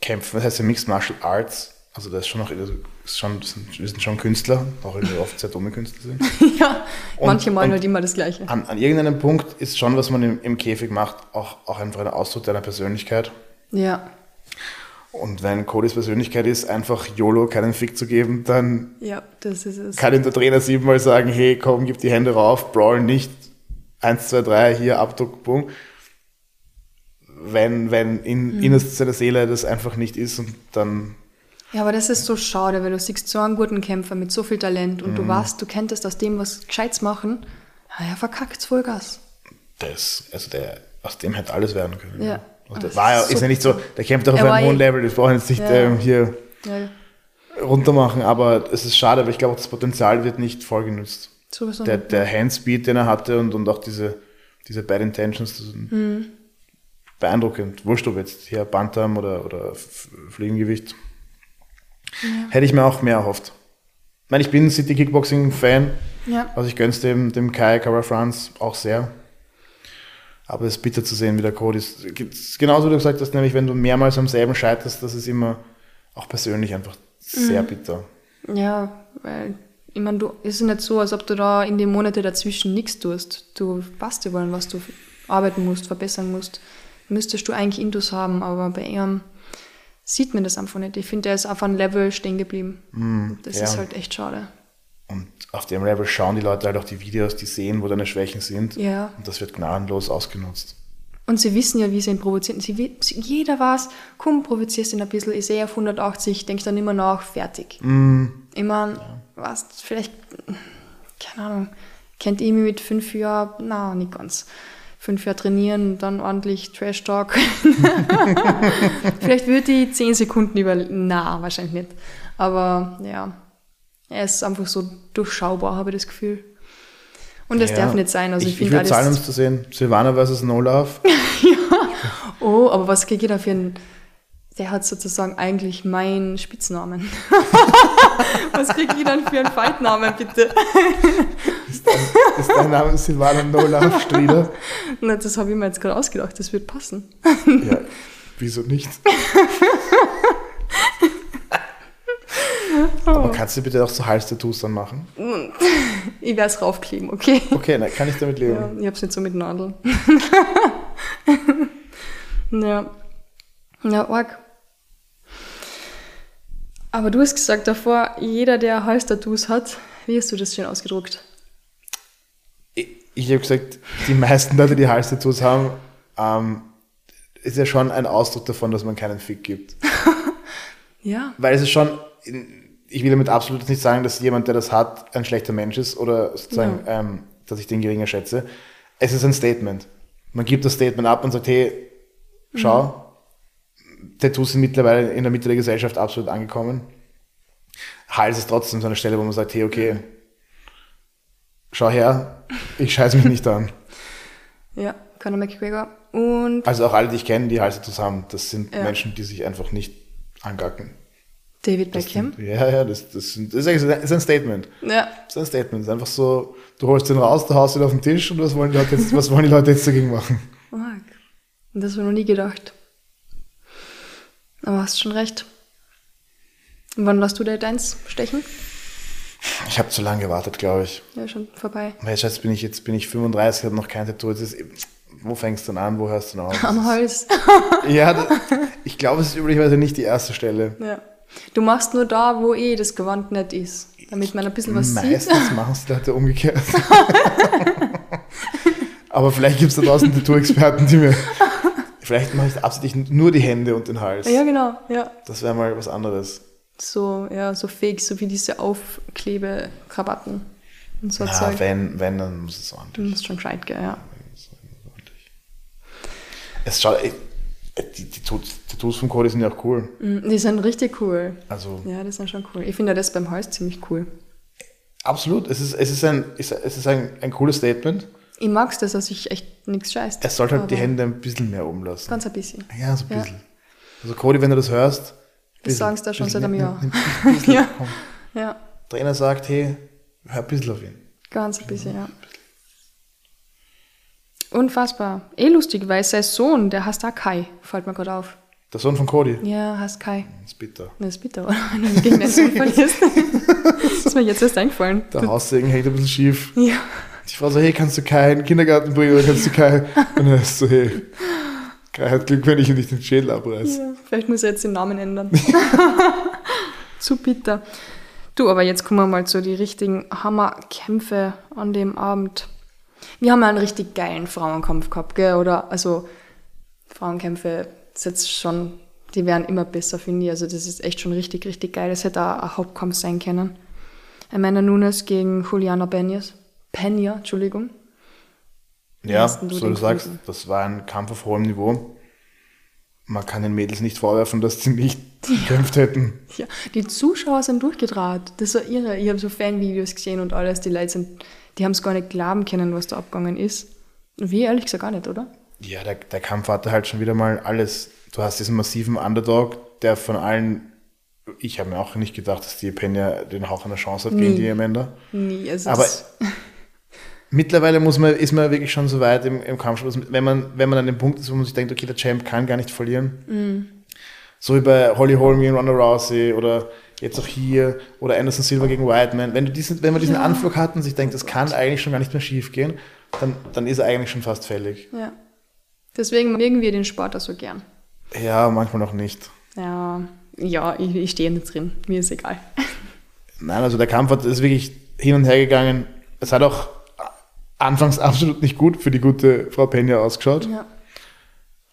kämpfen, das heißt ja Mixed Martial Arts, also das ist schon noch, ist schon, wir sind schon Künstler, auch wenn wir oft sehr dumme Künstler sind. ja, und, manche meinen halt immer das Gleiche. An, an, irgendeinem Punkt ist schon, was man im, im Käfig macht, auch, auch einfach ein Ausdruck deiner Persönlichkeit. Ja. Und wenn Codys Persönlichkeit ist, einfach YOLO keinen Fick zu geben, dann ja, das ist es. kann ihm der Trainer siebenmal sagen, hey, komm, gib die Hände rauf, brawl nicht, eins, zwei, drei, hier, Abdruck, boom. Wenn, wenn in, mhm. innerst seiner Seele das einfach nicht ist und dann... Ja, aber das ist so schade, weil du siehst so einen guten Kämpfer mit so viel Talent und mhm. du weißt, du könntest aus dem was Gescheites machen, ja, er verkackt Vollgas. Das, also der, aus dem hätte alles werden können. Ja. Und das war ja, ist ja nicht so, der kämpft auch auf einem hohen Level, das brauchen wir jetzt nicht ja. ähm, hier ja. runtermachen, aber es ist schade, weil ich glaube, das Potenzial wird nicht voll genutzt. Sowieso der, der Handspeed, den er hatte und, und auch diese, diese Bad Intentions, das sind mhm. beeindruckend. Wurscht, ob jetzt hier Bantam oder, oder Fliegengewicht. Ja. Hätte ich mir auch mehr erhofft. Ich meine, ich bin City Kickboxing Fan. Ja. Also ich gönn's dem, dem Kai Cara France auch sehr. Aber es ist bitter zu sehen, wie der Code ist. Genauso wie du gesagt hast, nämlich wenn du mehrmals am selben scheiterst, das ist immer auch persönlich einfach sehr mhm. bitter. Ja, weil ich meine, du ist nicht so, als ob du da in den Monaten dazwischen nichts tust. Du weißt ja wollen, was du arbeiten musst, verbessern musst. Müsstest du eigentlich Intus haben, aber bei ihm sieht man das einfach nicht. Ich finde, er ist auf einem Level stehen geblieben. Mm, das ja. ist halt echt schade. Und auf dem Level schauen die Leute halt auch die Videos, die sehen, wo deine Schwächen sind. Ja. Und das wird gnadenlos ausgenutzt. Und sie wissen ja, wie sie ihn provozieren. Sie, jeder weiß, komm, provozierst ihn ein bisschen, ich sehe auf 180, denk dann immer nach, fertig. Mm. Ich meine, ja. was, vielleicht, keine Ahnung, kennt ihr mich mit fünf Jahren? Na, nicht ganz. Fünf Jahre trainieren, dann ordentlich Trash-Talk. vielleicht würde ich zehn Sekunden über, na, wahrscheinlich nicht. Aber ja, er ist einfach so durchschaubar, habe ich das Gefühl. Und das ja, darf nicht sein. Also ich, ich, ich würde zahlen, um es zu sehen. Silvana versus No Love. ja. Oh, aber was kriege ich da für einen... Der hat sozusagen eigentlich meinen Spitznamen. was kriege ich dann für einen Fightnamen, bitte? ist, dein, ist dein Name Silvana No Love Strieder? Na, das habe ich mir jetzt gerade ausgedacht. Das wird passen. ja, wieso nicht? Aber kannst du bitte auch so Hals-Tattoos dann machen? Ich werde es raufkleben, okay? Okay, dann kann ich damit leben. Ja, ich habe es nicht so mit Nadeln. ja. Ja, arg. Aber du hast gesagt davor, jeder, der Hals-Tattoos hat, wie hast du das schön ausgedruckt? ich habe gesagt, die meisten Leute, die Hals-Tattoos haben, ähm, ist ja schon ein Ausdruck davon, dass man keinen Fick gibt. ja. Weil es ist schon, ich will damit absolut nicht sagen, dass jemand, der das hat, ein schlechter Mensch ist oder sozusagen, ja. ähm, dass ich den geringer schätze. Es ist ein Statement. Man gibt das Statement ab und sagt, hey, schau, mhm. Tattoos sind mittlerweile in der Mitte der Gesellschaft absolut angekommen. Hals ist trotzdem so eine Stelle, wo man sagt, hey, okay, schau her, ich scheiße mich nicht an. Ja, Conor McGregor. Und also auch alle, die ich kenne, die Halse zusammen, das sind ja. Menschen, die sich einfach nicht angacken. David Beckham? Sind, ja, ja, das, das, das, ist ein Statement. Ja. Das ist ein Statement. Das ist einfach so, du holst den raus, du haust ihn auf den Tisch und was wollen die Leute jetzt, was wollen die Leute jetzt dagegen machen? Mark. Das habe ich noch nie gedacht. Aber hast schon recht. Und wann lässt du dir deins stechen? Ich habe zu lange gewartet, glaube ich. Ja, schon vorbei. Weißt jetzt bin ich, jetzt bin ich 35, habe noch kein Tattoo. Ist, wo fängst du dann an, wo hörst du dann auf? Am Hals. ja, das, ich glaube, es ist üblicherweise nicht die erste Stelle. Ja. Du machst nur da, wo eh das Gewand nicht ist, damit man ein bisschen was Meistens sieht. Meistens machen es Leute umgekehrt. Aber vielleicht gibt es da draußen Tattoo-Experten, die mir... Vielleicht mache ich absichtlich nur die Hände und den Hals. Ja, genau. Ja. Das wäre mal was anderes so, ja, so fake, so wie diese Aufklebekrawatten und so ja, Zeug. Wenn, wenn, dann muss es ordentlich. Muss schon gescheit gehen, ja. Es schaut, die, die Tattoos von Cody sind ja auch cool. Mm, die sind richtig cool. Also, ja, die sind schon cool. Ich finde das beim Hals ziemlich cool. Absolut. Es ist, es ist, ein, es ist ein, ein cooles Statement. Ich mag es, dass er sich echt nichts scheißt. Er sollte halt die Hände ein bisschen mehr umlassen. Ganz ein bisschen. Ja, so ein bisschen. Ja. Also Cody, wenn du das hörst, sagen sie da schon seit einem Jahr. ja. ja. Trainer sagt, hey, hör ein bisschen auf ihn. Ganz ein bisschen, ja. Unfassbar. Eh lustig, weil sein Sohn, der heißt auch Kai, fällt mir gerade auf. Der Sohn von Cody? Ja, heißt Kai. Das ist bitter. Das ist bitter, oder? Wenn du gegen deinen Sohn verlierst. das ist mir jetzt erst eingefallen. Der Haussegen hängt ein bisschen schief. Ja. Die Frau so, hey, kannst du Kai in den Kindergarten bringen oder kannst du Kai? Und er ist so, hey, Kai hat Glück, wenn ich ihm nicht den Schädel abreiße. Ja, vielleicht muss er jetzt den Namen ändern. zu bitter. Du, aber jetzt kommen wir mal zu den richtigen Hammerkämpfe an dem Abend. Wir haben einen richtig geilen Frauenkampf gehabt, gell? Oder, also, Frauenkämpfe ist jetzt schon, die werden immer besser, finde ich. Also, das ist echt schon richtig, richtig geil. Das hätte auch ein Hauptkampf sein können. Amanda Nunes gegen Juliana Peñas. Peña, Entschuldigung. Ja, so du sagst, das war ein Kampf auf hohem Niveau. Man kann den Mädels nicht vorwerfen, dass sie nicht gekämpft hätten. Ja, die Zuschauer sind durchgedraht. Das war irre. Ich habe so Fanvideos gesehen und alles. Die Leute sind, die haben es gar nicht glauben können, was da abgegangen ist. Wie ehrlich gesagt gar nicht, oder? Ja, der, der Kampf hatte halt schon wieder mal alles. Du hast diesen massiven Underdog, der von allen ich habe mir auch nicht gedacht, dass die Penya den Hauch einer Chance hat Nie. gegen die Amanda. Nie. Also Aber mittlerweile muss man, ist man wirklich schon so weit im, im Kampfsport, wenn man, wenn man an dem Punkt ist, wo man sich denkt, okay, der Champ kann gar nicht verlieren. Mhm. So wie bei Holly Holm und Ronda Rousey oder jetzt auch hier oder Anderson Silva gegen Whiteman. Wenn, du diesen, wenn man diesen ja. Anflug hat und sich denkt, das kann eigentlich schon gar nicht mehr schief gehen, dann, dann ist er eigentlich schon fast fällig. Ja. Deswegen mögen wir den Sport auch so gern. Ja, manchmal noch nicht. Ja, ja ich, ich stehe nicht drin. Mir ist egal. Nein, also der Kampf hat, ist wirklich hin und her gegangen. Es hat auch anfangs absolut nicht gut für die gute Frau Penja ausgeschaut. Ja.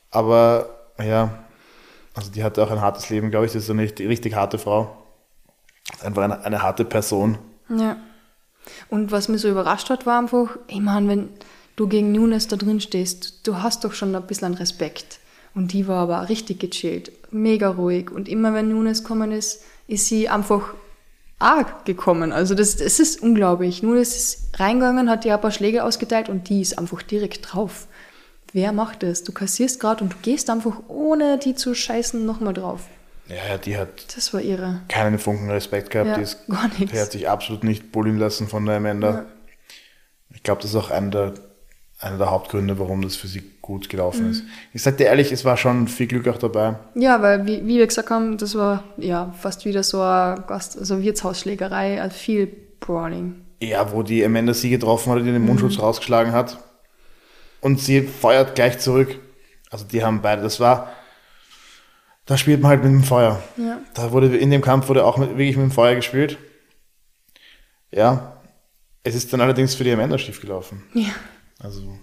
Aber ja, also die hatte auch ein hartes Leben, glaube ich. Das ist eine richtig, richtig harte Frau. Einfach eine, eine harte Person. Ja. Und was mich so überrascht hat, war einfach, ich meine, wenn du gegen Nunes da drin stehst, du hast doch schon ein bisschen Respekt. Und die war aber richtig gechillt, mega ruhig. Und immer wenn Nunes gekommen ist, ist sie einfach arg gekommen. Also das, das ist unglaublich. Nur es ist reingegangen, hat dir ein paar Schläge ausgeteilt und die ist einfach direkt drauf. Wer macht das? Du kassierst gerade und du gehst einfach, ohne die zu scheißen, nochmal drauf. Ja, die hat das war ihre. keinen Funken Respekt gehabt. Ja, die, ist, gar nichts. die hat sich absolut nicht bullen lassen von der Amanda. Ja. Ich glaube, das ist auch einer der, einer der Hauptgründe, warum das für sie gut gelaufen mhm. ist. Ich sag dir ehrlich, es war schon viel Glück auch dabei. Ja, weil wie, wie wir gesagt haben, das war ja fast wieder so eine Gast, also Wirtshausschlägerei, also viel Brawling. Ja, wo die Amanda sie getroffen hat, die den Mundschutz mhm. rausgeschlagen hat. Und sie feuert gleich zurück. Also die haben beide, das war, da spielt man halt mit dem Feuer. Ja. Da wurde in dem Kampf wurde auch mit, wirklich mit dem Feuer gespielt. Ja. Es ist dann allerdings für die Amanda schief gelaufen. Ja. Also,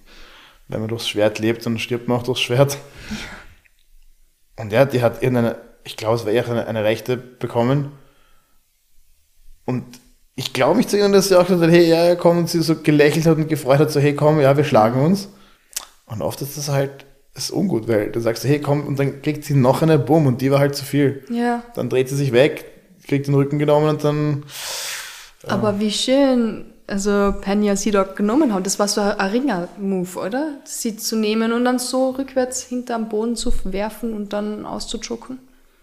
wenn man durchs Schwert lebt, dann stirbt man auch durchs Schwert. Ja. Und ja, die hat irgendeine, ich glaube, es war eher eine, eine Rechte bekommen. Und ich glaube mich zu erinnern, dass sie auch gesagt hat, hey, ja, komm, und sie so gelächelt hat und gefreut hat, so, hey, komm, ja, wir schlagen uns. Und oft ist das halt ist ungut, weil du sagst, hey, komm, und dann kriegt sie noch eine Bumm und die war halt zu viel. Ja. Dann dreht sie sich weg, kriegt den Rücken genommen und dann. Ja. Aber wie schön, also Penya sie dort genommen hat. Das war so ein Ringer-Move, oder? Sie zu nehmen und dann so rückwärts hinterm Boden zu werfen und dann auszujoken.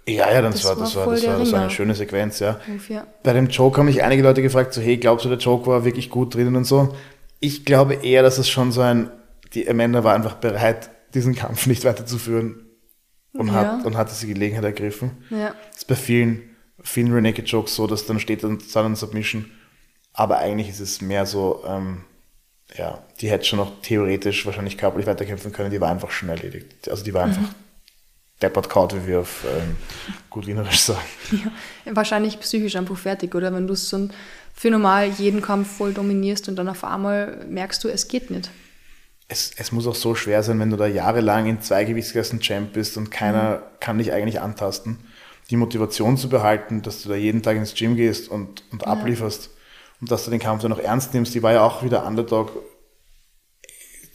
Ja, ja, das, das war, das war, das war, das war eine schöne Sequenz, ja. Move, ja. Bei dem Joke haben mich einige Leute gefragt, so, hey, glaubst du, der Joke war wirklich gut drinnen und so? Ich glaube eher, dass es schon so ein, die Amanda war einfach bereit, diesen Kampf nicht weiterzuführen und, ja. hat, und hatte die Gelegenheit ergriffen. Ja. Das ist bei vielen, vielen Renaked Jokes so, dass dann steht dann Silent Submission. Aber eigentlich ist es mehr so, ähm, ja, die hätte schon noch theoretisch wahrscheinlich körperlich weiterkämpfen können, die war einfach schon erledigt. Also die war einfach mhm. deppert kaut, wie wir auf ähm, gut Wienerisch sagen. Ja, wahrscheinlich psychisch einfach fertig, oder? Wenn du so für normal jeden Kampf voll dominierst und dann auf einmal merkst du, es geht nicht es, es muss auch so schwer sein, wenn du da jahrelang in zwei Gewichtsklassen Champ bist und keiner mhm. kann dich eigentlich antasten. Die Motivation zu behalten, dass du da jeden Tag ins Gym gehst und, und ja. ablieferst und dass du den Kampf dann auch ernst nimmst, die war ja auch wieder Underdog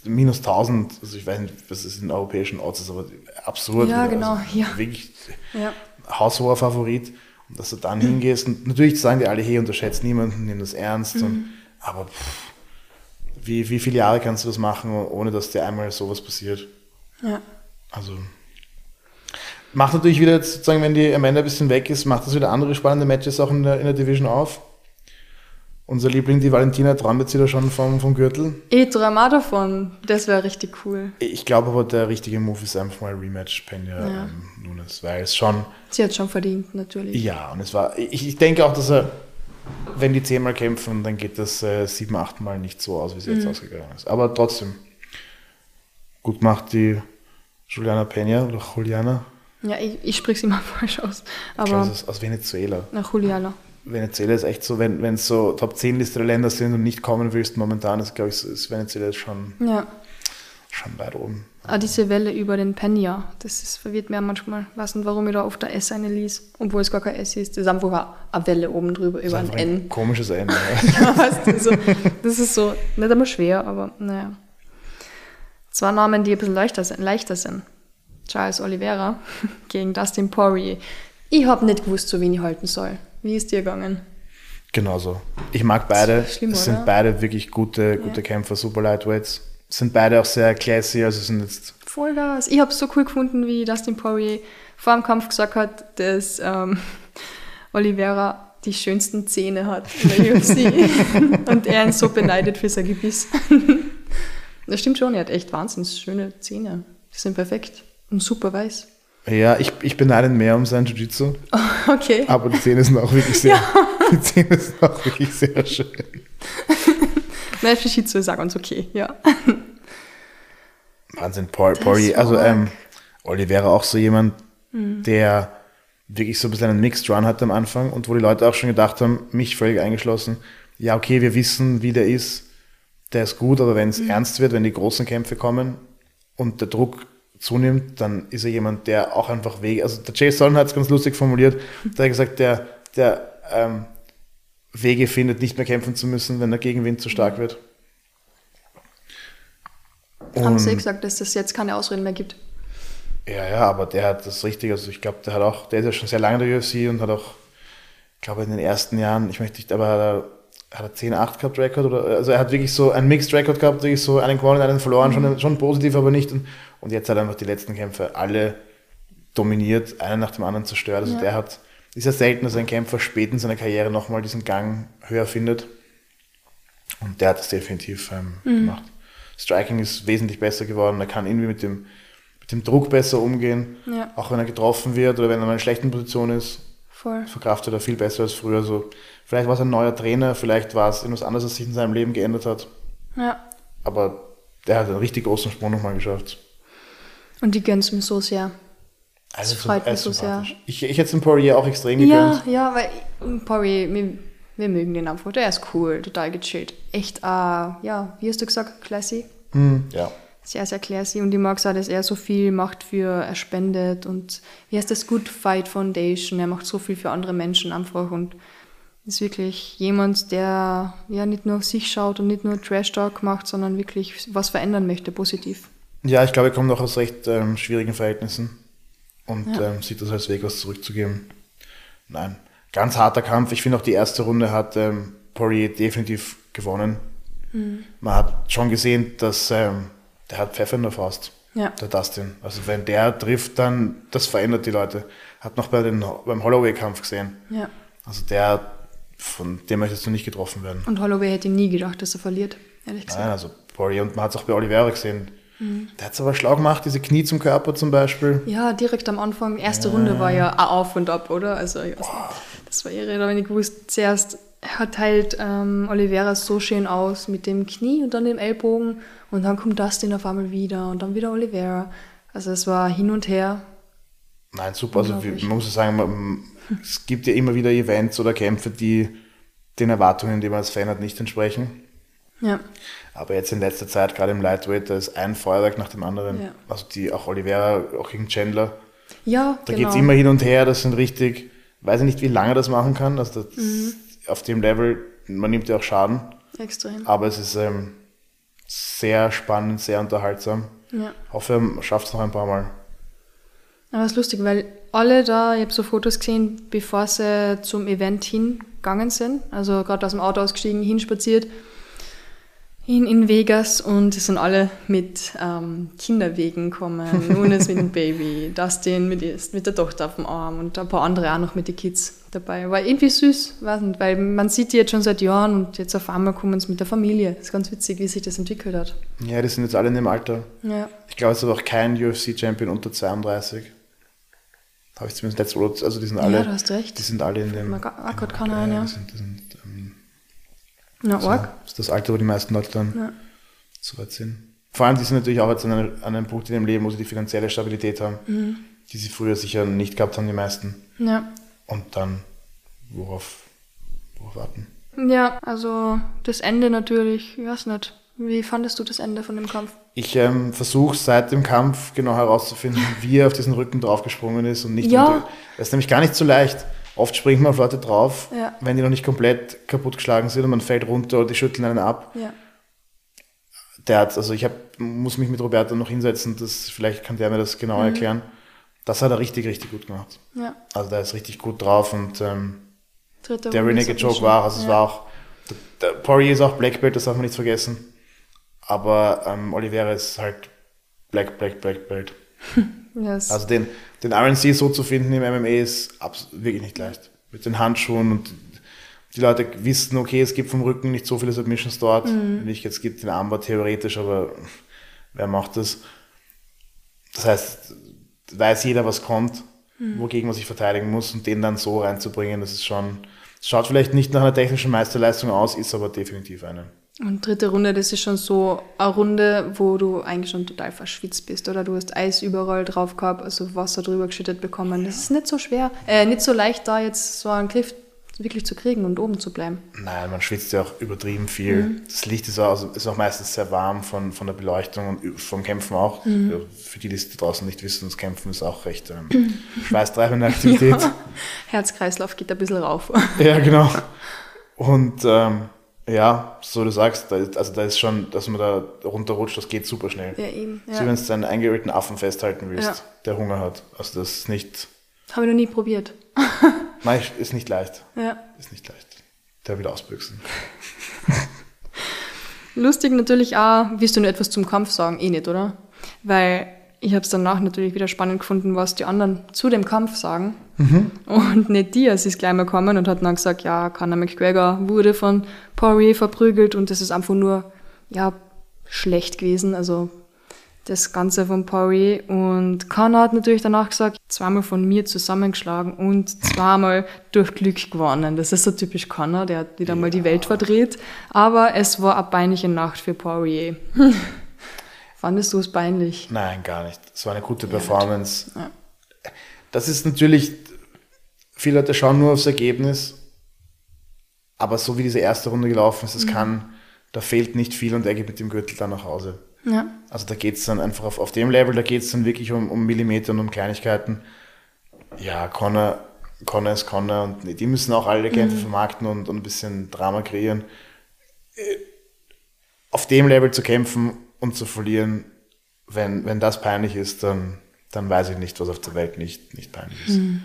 minus 1000, also ich weiß nicht, was es in europäischen Odds ist, aber absurd. Ja, genau, also ja. Wirklich ja. haushoher Favorit. Und dass du dann hingehst und natürlich sagen die alle, hey, unterschätzt niemanden, nimm das ernst. Mhm. Und, aber pff, wie, wie viele Jahre kannst du das machen, ohne dass dir einmal sowas passiert? Ja. Also macht natürlich wieder jetzt sozusagen, wenn die Amanda ein bisschen weg ist, macht das wieder andere spannende Matches auch in der, in der Division auf. Unser Liebling, die Valentina, träumt jetzt wieder schon vom, vom Gürtel. Ich träume auch davon. Das wäre richtig cool. Ich glaube aber, der richtige Move ist einfach mal Rematch Pena ja. ähm, Nunes, weil es schon. Sie hat schon verdient, natürlich. Ja, und es war. Ich, ich denke auch, dass er wenn die zehnmal kämpfen, dann geht das äh, sieben, achtmal nicht so aus, wie es jetzt mhm. ausgegangen ist. Aber trotzdem, gut macht die Juliana Peña oder Juliana. Ja, ich, ich spreche sie mal falsch aus. Aber ich glaube, ist aus Venezuela. Nach Juliana. Venezuela ist echt so, wenn es so Top 10 Liste der Länder sind und nicht kommen willst, momentan ist, glaube ich, ist Venezuela schon, ja. Schon weit oben. Ah, diese Welle über den Penya, das ist, verwirrt mir manchmal. Weiß nicht, warum ich da auf der S eine ließ, obwohl es gar kein S ist. Das ist einfach eine Welle oben drüber über ein N. Ein komisches N. ja, weißt du, so, das ist so, nicht einmal schwer, aber naja. Zwei Namen, die ein bisschen leichter sind. Leichter sind. Charles Oliveira gegen Dustin Poirier. Ich habe nicht gewusst, so wen ich halten soll. Wie ist dir gegangen? Genauso. Ich mag beide. Schlimm, es sind oder? beide wirklich gute, gute ja. Kämpfer, super Lightweights sind beide auch sehr classy, also sind jetzt. Vollgas. Ich habe es so cool gefunden, wie Dustin Poirier vor dem Kampf gesagt hat, dass ähm, Oliveira die schönsten Zähne hat in der UFC und er ihn so beneidet für sein Gebiss. das stimmt schon, er hat echt wahnsinnig schöne Zähne. Die sind perfekt und super weiß. Ja, ich, ich beneide ihn mehr um sein Jiu-Jitsu. Okay. Aber die Zähne sind auch wirklich sehr, ja. die Zähne sind auch wirklich sehr schön. Nein, Jiu-Jitsu ist auch ganz okay, ja. Wahnsinn, Paul, Paul also ähm, Oliveira auch so jemand, mhm. der wirklich so ein bisschen einen Mixed Run hatte am Anfang und wo die Leute auch schon gedacht haben, mich völlig eingeschlossen, ja, okay, wir wissen, wie der ist, der ist gut, aber wenn es mhm. ernst wird, wenn die großen Kämpfe kommen und der Druck zunimmt, dann ist er jemand, der auch einfach Wege, also der Jay Solon hat es ganz lustig formuliert, der hat gesagt, der, der ähm, Wege findet, nicht mehr kämpfen zu müssen, wenn der Gegenwind zu stark wird. Und Haben Sie gesagt, dass es jetzt keine Ausreden mehr gibt? Ja, ja, aber der hat das richtig, also ich glaube, der hat auch, der ist ja schon sehr lange in der UFC und hat auch, ich glaube, in den ersten Jahren, ich möchte nicht, aber hat er, hat er 10-8 gehabt Rekord oder, also er hat wirklich so einen Mixed Record gehabt, wirklich so einen gewonnen, einen verloren, mhm. schon, schon positiv, aber nicht. Und, und jetzt hat er einfach die letzten Kämpfe alle dominiert, einen nach dem anderen zerstört. Also ja. der hat, ist ja selten, dass ein Kämpfer spät in seiner Karriere nochmal diesen Gang höher findet. Und der hat das definitiv ähm, mhm. gemacht. Striking ist wesentlich besser geworden. Er kann irgendwie mit dem, mit dem Druck besser umgehen. Ja. Auch wenn er getroffen wird oder wenn er in einer schlechten Position ist. Voll. Verkraftet er viel besser als früher. Also, vielleicht war es ein neuer Trainer, vielleicht war es irgendwas anderes, was sich in seinem Leben geändert hat. Ja. Aber der hat einen richtig großen Sprung nochmal geschafft. Und die gönnen es mir so sehr. Also das freut mich so sehr. Ich, ich hätte es dem Poirier auch extrem gegönnt. Ja, ja, weil Poirier, mir, wir mögen den einfach. Der ist cool, total gechillt. Echt, äh, ja, wie hast du gesagt, classy? Hm, ja. Sehr, sehr classy. Und ich mag es auch, dass er so viel macht für, er spendet und wie heißt das, Good Fight Foundation. Er macht so viel für andere Menschen einfach und ist wirklich jemand, der ja nicht nur auf sich schaut und nicht nur Trash Talk macht, sondern wirklich was verändern möchte, positiv. Ja, ich glaube, er kommt auch aus recht ähm, schwierigen Verhältnissen und ja. ähm, sieht das als Weg, was zurückzugeben. Nein, ganz harter Kampf. Ich finde auch die erste Runde hat ähm, Poirier definitiv gewonnen. Mhm. Man hat schon gesehen, dass ähm, der hat Pfeffer in der Faust. Ja. Der Dustin. Also wenn der trifft, dann das verändert die Leute. Hat noch bei den, beim Holloway-Kampf gesehen. Ja. Also der, von dem möchtest du nicht getroffen werden. Und Holloway hätte nie gedacht, dass er verliert, ehrlich gesagt. Nein, also Poirier und man hat es auch bei Oliveira gesehen. Mhm. Der hat es aber schlau gemacht, diese Knie zum Körper zum Beispiel. Ja, direkt am Anfang. Erste ja. Runde war ja auf und ab, oder? Also das war irre, da habe ich gewusst, zuerst hat halt ähm, Oliveira so schön aus mit dem Knie und dann dem Ellbogen und dann kommt Dustin auf einmal wieder und dann wieder Oliveira. Also es war hin und her. Nein, super. Also man muss sagen, man, es gibt ja immer wieder Events oder Kämpfe, die den Erwartungen, die man als Fan hat, nicht entsprechen. Ja. Aber jetzt in letzter Zeit, gerade im Lightweight, da ist ein Feuerwerk nach dem anderen. Ja. Also die, auch Oliveira, auch gegen Chandler. Ja, Da genau. geht es immer hin und her, das sind richtig, weiß ich nicht, wie lange das machen kann. Also das, mhm. auf dem Level, man nimmt ja auch Schaden. Extrem. Aber es ist ähm, sehr spannend, sehr unterhaltsam. Ja. Hoffe, er schafft es noch ein paar Mal. Aber es ist lustig, weil alle da, ich habe so Fotos gesehen, bevor sie zum Event hingegangen sind, also gerade aus dem Auto ausgestiegen, hinspaziert, in, in Vegas und die sind alle mit ähm, Kinderwegen gekommen. Nun ist mit dem Baby, Dustin mit, mit der Tochter auf dem Arm und ein paar andere auch noch mit den Kids dabei. War irgendwie süß, weiß nicht, weil man sieht die jetzt schon seit Jahren und jetzt auf einmal kommen sie mit der Familie. Ist ganz witzig, wie sich das entwickelt hat. Ja, die sind jetzt alle in dem Alter. Ja. Ich glaube, es ist aber auch kein UFC-Champion unter 32. Habe ich zumindest letztes also die sind alle. Ja, du hast recht. Die sind alle in dem. Akkord kann er, ja. Die sind, die sind na, so, arg. Das ist das Alter, wo die meisten Leute dann ja. so weit sind. Vor allem, die sind natürlich auch jetzt an einem, an einem Punkt in ihrem Leben, wo sie die finanzielle Stabilität haben, mhm. die sie früher sicher nicht gehabt haben, die meisten. Ja. Und dann, worauf, worauf warten? Ja, also das Ende natürlich, ich weiß nicht. Wie fandest du das Ende von dem Kampf? Ich ähm, versuche seit dem Kampf genau herauszufinden, wie er auf diesen Rücken draufgesprungen ist und nicht ja. unter. Das ist nämlich gar nicht so leicht. Oft springt man auf Leute drauf, ja. wenn die noch nicht komplett kaputt geschlagen sind und man fällt runter oder die schütteln einen ab. Ja. Der hat, also ich hab, muss mich mit Roberto noch hinsetzen, das, vielleicht kann der mir das genau mhm. erklären. Das hat er richtig, richtig gut gemacht. Ja. Also der ist richtig gut drauf und ähm, der Renegade Joke war, also es war auch, der, der Poirier ist auch Black Belt, das darf man nicht vergessen. Aber ähm, Oliveira ist halt Black, Black, Black Belt. yes. Also den, den RNC so zu finden im MMA ist wirklich nicht leicht. Mit den Handschuhen und die Leute wissen, okay, es gibt vom Rücken nicht so viele Submissions dort. Mhm. Nicht, jetzt gibt den Armbar theoretisch, aber wer macht das? Das heißt, weiß jeder, was kommt, mhm. wogegen man sich verteidigen muss und den dann so reinzubringen, das ist schon, das schaut vielleicht nicht nach einer technischen Meisterleistung aus, ist aber definitiv eine. Und dritte Runde, das ist schon so eine Runde, wo du eigentlich schon total verschwitzt bist, oder? Du hast Eis überall drauf gehabt, also Wasser drüber geschüttet bekommen. Das ist nicht so schwer, äh, nicht so leicht, da jetzt so einen Griff wirklich zu kriegen und oben zu bleiben. Nein, man schwitzt ja auch übertrieben viel. Mhm. Das Licht ist auch, also ist auch meistens sehr warm von, von der Beleuchtung und vom Kämpfen auch. Mhm. Für die, die es draußen nicht wissen, das Kämpfen ist auch recht ähm, schweißtreibende Aktivität. Ja. Herzkreislauf geht ein bisschen rauf. ja, genau. Und ähm, ja, so du sagst, da ist, also da ist schon, dass man da runterrutscht, das geht super schnell. Ja, eben. Ja. So, wenn du einen eingeölten Affen festhalten willst, ja. der Hunger hat. Also das ist nicht. Habe ich noch nie probiert. Nein, ist nicht leicht. Ja. Ist nicht leicht. Der will ausbüchsen. Lustig natürlich auch, wirst du nur etwas zum Kampf sagen? Eh nicht, oder? Weil ich habe es danach natürlich wieder spannend gefunden, was die anderen zu dem Kampf sagen. Mhm. Und nicht Diaz ist gleich mal gekommen und hat dann gesagt, ja, Conor McGregor wurde von Poirier verprügelt und das ist einfach nur, ja, schlecht gewesen, also das Ganze von Poirier. Und Conor hat natürlich danach gesagt, zweimal von mir zusammengeschlagen und zweimal durch Glück gewonnen. Das ist so typisch Conor, der hat wieder ja. mal die Welt verdreht. Aber es war eine peinliche Nacht für Poirier. Fandest du es peinlich? Nein, gar nicht. Es war eine gute Performance. Ja. Das ist natürlich, viele Leute schauen nur aufs Ergebnis, aber so wie diese erste Runde gelaufen ist, es mhm. kann, da fehlt nicht viel und er geht mit dem Gürtel dann nach Hause. Ja. Also da geht es dann einfach auf, auf dem Level, da geht es dann wirklich um, um Millimeter und um Kleinigkeiten. Ja, Connor, Connor ist Connor und die müssen auch alle Kämpfe mhm. vermarkten und, und ein bisschen Drama kreieren. Äh, auf dem Level zu kämpfen und zu verlieren, wenn, wenn das peinlich ist, dann, dann weiß ich nicht, was auf der Welt nicht, nicht peinlich ist. Mhm.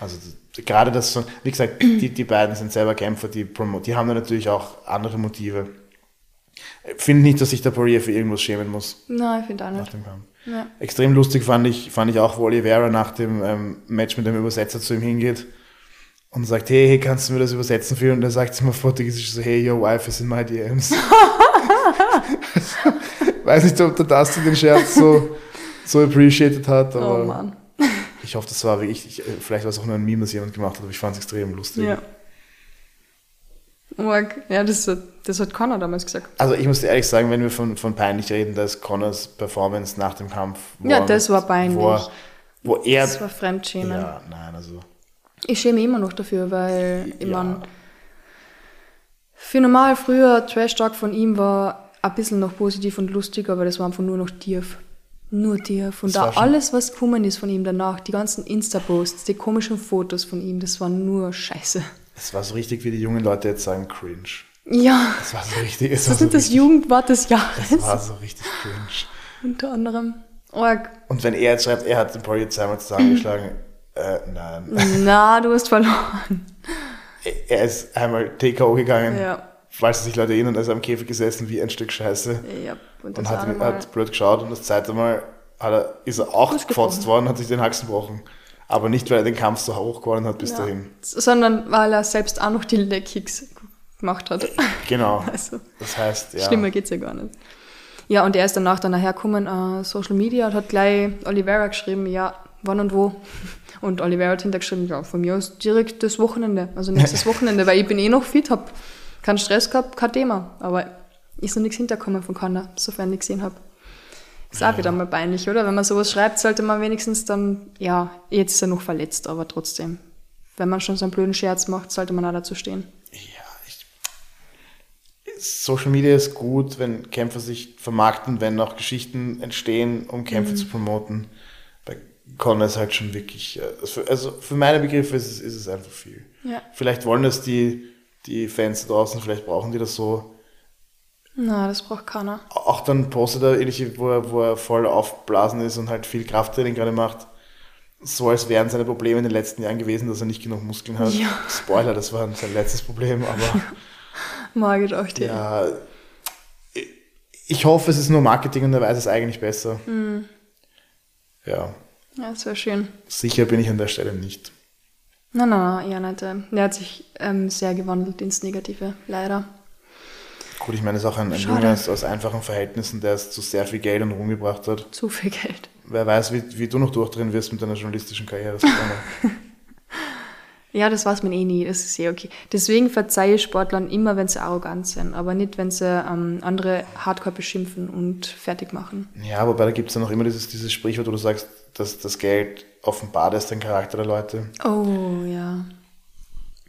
Also gerade das, so, wie gesagt, die, die beiden sind selber Kämpfer, die, die haben da natürlich auch andere Motive. Ich finde nicht, dass sich der Poirier für irgendwas schämen muss. Nein, ich finde auch nicht. Ja. Extrem lustig fand ich, fand ich auch, wo Oliveira nach dem ähm, Match mit dem Übersetzer zu ihm hingeht und sagt, hey, hey, kannst du mir das übersetzen für? Und er sagt es mal portugiesisch so, hey, your wife is in my DMs. Weiß nicht, ob der Dustin den Scherz so, so appreciated hat, oh aber oh Mann. ich hoffe, das war wirklich, ich, vielleicht war es auch nur ein Meme, das jemand gemacht hat, aber ich fand es extrem lustig. Ja. Ja, das, hat, das hat Connor damals gesagt. Also ich muss ehrlich sagen, wenn wir von, von peinlich reden, da ist Connors Performance nach dem Kampf. Ja, das war peinlich. Wo, wo er, das war Fremdschämen. Ja, nein, also. Ich schäme immer noch dafür, weil ich ja. meine, für normal früher Trash Talk von ihm war ein bisschen noch positiv und lustig, aber das war einfach nur noch tief. Nur tief. Und da alles, was gekommen ist von ihm danach, die ganzen Insta-Posts, die komischen Fotos von ihm, das war nur Scheiße. Es war so richtig, wie die jungen Leute jetzt sagen, cringe. Ja. Das war so richtig. Es das ist so das Jugendwort des Jahres. Das war so richtig cringe. Unter anderem. Org. Und wenn er jetzt schreibt, er hat den Poirier zweimal zusammengeschlagen, äh, nein. Na, du hast verloren. Er ist einmal TKO gegangen. Ja. Falls sich Leute erinnern, ist er am Käfig gesessen wie ein Stück Scheiße. Ja, und, und hat, hat blöd geschaut und das zweite Mal er, ist er auch gefotzt worden, hat sich den Haxen gebrochen. Aber nicht, weil er den Kampf so hoch gewonnen hat bis ja. dahin. Sondern weil er selbst auch noch die Leg-Kicks gemacht hat. Genau. Also, das heißt, ja. Schlimmer geht es ja gar nicht. Ja, und er ist danach dann hergekommen, uh, Social Media, und hat gleich Oliveira geschrieben, ja, wann und wo. Und Oliveira hat hintergeschrieben, ja, von mir aus direkt das Wochenende, also nächstes Wochenende, weil ich bin eh noch fit, habe keinen Stress gehabt, kein Thema. Aber ist noch nichts hinterkommen von Connor, sofern ich gesehen habe. Ist auch wieder mal peinlich, oder? Wenn man sowas schreibt, sollte man wenigstens dann, ja, jetzt ist er noch verletzt, aber trotzdem. Wenn man schon so einen blöden Scherz macht, sollte man auch dazu stehen. Ja, ich, Social Media ist gut, wenn Kämpfer sich vermarkten, wenn auch Geschichten entstehen, um Kämpfe mhm. zu promoten. Bei Conor ist halt schon wirklich, äh, also für meine Begriffe ist es, ist es einfach viel. Ja. Vielleicht wollen das die, die Fans draußen, vielleicht brauchen die das so. Na, das braucht keiner. Auch dann postet er ähnliche, wo er, wo er voll aufblasen ist und halt viel Krafttraining gerade macht. So als wären seine Probleme in den letzten Jahren gewesen, dass er nicht genug Muskeln hat. Ja. Spoiler, das war sein letztes Problem, aber. Mag ich auch dir. Ja. Ich hoffe, es ist nur Marketing und er weiß es eigentlich besser. Mhm. Ja. Ja, das wäre schön. Sicher bin ich an der Stelle nicht. Nein, nein, ja nicht. Er hat sich ähm, sehr gewandelt ins Negative, leider. Gut, ich meine, es ist auch ein, ein Junge aus einfachen Verhältnissen, der es zu sehr viel Geld und Ruhm gebracht hat. Zu viel Geld. Wer weiß, wie, wie du noch durchdrehen wirst mit deiner journalistischen Karriere. ja, das weiß man eh nie, das ist eh okay. Deswegen verzeihe ich Sportlern immer, wenn sie arrogant sind, aber nicht, wenn sie ähm, andere hardcore beschimpfen und fertig machen. Ja, wobei da gibt es ja noch immer dieses, dieses Sprichwort, wo du sagst, dass das Geld offenbart ist den Charakter der Leute. Oh, ja.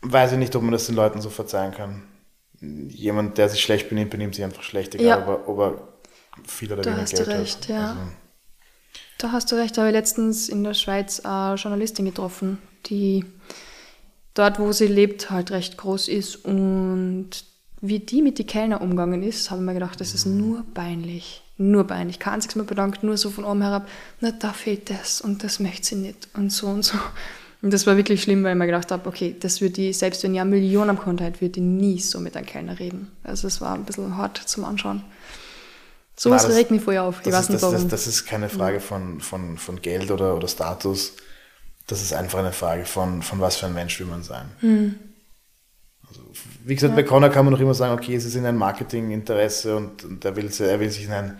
Weiß ich nicht, ob man das den Leuten so verzeihen kann jemand, der sich schlecht benimmt, benimmt sich einfach schlecht, egal ja. ob, er, ob er viel oder da weniger Geld recht, hat. Ja. Also, da hast du recht, da habe ich letztens in der Schweiz eine Journalistin getroffen, die dort, wo sie lebt, halt recht groß ist und wie die mit den Kellner umgegangen ist, habe ich mir gedacht, das ist mhm. nur peinlich. Nur peinlich. Kein einziges Mal bedankt, nur so von oben herab, na, da fehlt das und das möchte sie nicht und so und so. Und das war wirklich schlimm, weil ich mir gedacht habe, okay, das wird die, selbst wenn ja Millionen am Konto hat, wird die nie so mit einem Kellner reden. Also es war ein bisschen hart zum Anschauen. So was regt mich vorher auf. Ich weiß ist, nicht warum. Das, das, ist keine Frage von, von, von Geld oder, oder Status. Das ist einfach eine Frage von, von was für ein Mensch will man sein. Hm. Also, wie gesagt, ja. bei Connor kann man noch immer sagen, okay, es ist in ein Marketinginteresse und, und er, will, er will sich in ein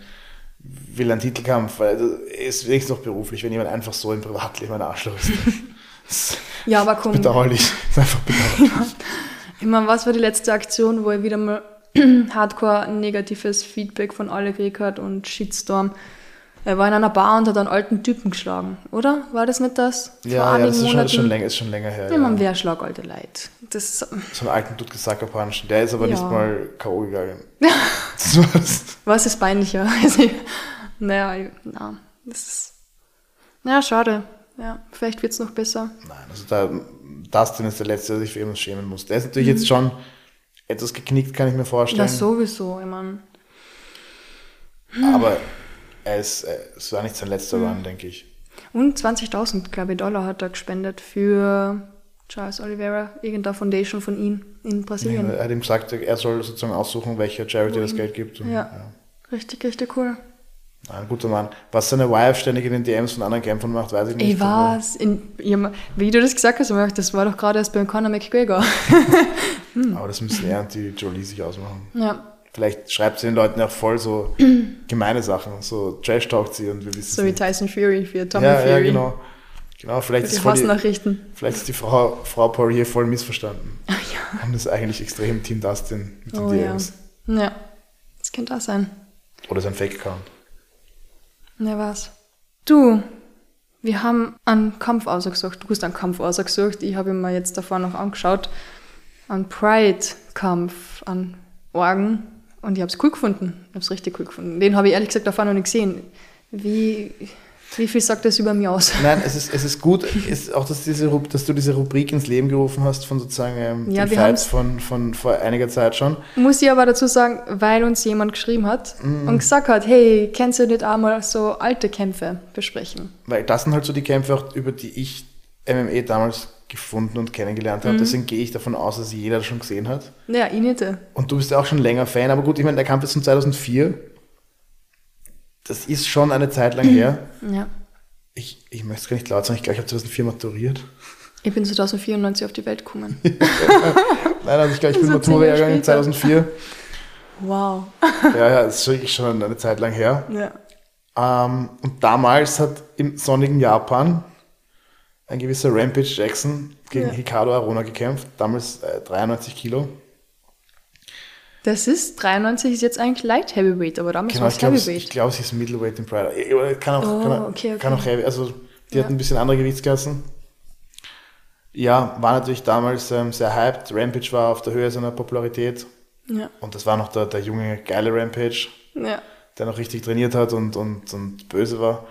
will einen Titelkampf, weil es ist noch beruflich, wenn jemand einfach so im Privatleben ein Arschloch ist. Ja, aber komm. Bedauerlich. Das ist einfach bedauerlich. Ich meine, was war die letzte Aktion, wo ich wieder mal hardcore negatives Feedback von alle gekriegt hat und Shitstorm? Er war in einer Bar und hat einen alten Typen geschlagen, oder? War das nicht das? Ja, ja das ist schon, schon, länger, ist schon länger her. Ja, man, wer schlag alte Leute? Das so einen alten Dude gesagt punchen. Der ist aber ja. nicht mal K.O. gegangen. Was ist peinlicher? naja, na, das ist. Ja, schade. Ja, vielleicht wird es noch besser. Nein, also da, Dustin ist der Letzte, der sich für irgendwas schämen muss. Der ist natürlich mhm. jetzt schon etwas geknickt, kann ich mir vorstellen. Ja, sowieso, ich meine. Aber ist, äh, es war nicht sein letzter mhm. Run, denke ich. Und 20.000, glaube ich, Dollar hat er gespendet für Charles Oliveira, irgendeine Foundation von ihm in Brasilien. Ja, er hat ihm gesagt, er soll sozusagen aussuchen, welcher Charity das Geld gibt. Und, ja. ja. richtig, richtig cool. Ein guter Mann. Was seine Wife ständig in den DMs von anderen Kämpfern macht, weiß ich nicht. Ich weiß. In, wie du das gesagt hast, das war doch gerade erst beim Conor McGregor. hm. Aber das müssen er und die Jolie sich ausmachen. Ja. Vielleicht schreibt sie den Leuten auch voll so gemeine Sachen, so Trash-talkt sie und wir wissen So wie Tyson Fury für Tommy ja, Fury. Ja, genau. Genau, vielleicht ist, die, vielleicht ist die Frau, Frau Poirier voll missverstanden. Ach, ja. Und ist eigentlich extrem Team Dustin mit den oh, DMs. Ja. ja, das könnte auch sein. Oder sein Fake-Account. Ja, was? Du, wir haben einen Kampf ausgesucht. Du hast einen Kampf ausgesucht. Ich habe ihn mir jetzt davor noch angeschaut. Einen Pride-Kampf an Orgen. Und ich habe es cool gefunden. Ich habe es richtig cool gefunden. Den habe ich ehrlich gesagt davor noch nicht gesehen. Wie, wie viel sagt das über mich aus? Nein, es ist, es ist gut, ist auch, dass, diese, dass du diese Rubrik ins Leben gerufen hast von sozusagen ähm, ja, den Fights von, von vor einiger Zeit schon. Muss ich aber dazu sagen, weil uns jemand geschrieben hat mm. und gesagt hat, hey, kannst du nicht einmal so alte Kämpfe besprechen? Weil das sind halt so die Kämpfe, über die ich MMA damals gefunden und kennengelernt habe. Mhm. Deswegen gehe ich davon aus, dass jeder das schon gesehen hat. Ja, ich nicht. Und du bist ja auch schon länger Fan, aber gut, ich meine, der Kampf ist von 2004 das ist schon eine Zeit lang her. Ja. Ich, ich möchte es gar nicht laut sagen, ich glaube, ich habe 2004 maturiert. Ich bin 2094 auf die Welt gekommen. Nein, also ich glaube, ich bin Matura gegangen 2004. Wow. ja, ja, das ist wirklich schon eine Zeit lang her. Ja. Ähm, und damals hat im sonnigen Japan ein gewisser Rampage Jackson gegen ja. Hikaru Arona gekämpft, damals äh, 93 Kilo. Das ist 93 ist jetzt eigentlich Light Heavyweight, aber damals genau, war es Heavyweight. Ich glaube, sie ist Middleweight in Pride. Kann auch, oh, kann, auch, okay, okay. kann auch Heavy, also die ja. hat ein bisschen andere Gewichtsklassen. Ja, war natürlich damals ähm, sehr hyped. Rampage war auf der Höhe seiner Popularität. Ja. Und das war noch der, der junge, geile Rampage, ja. der noch richtig trainiert hat und, und, und böse war.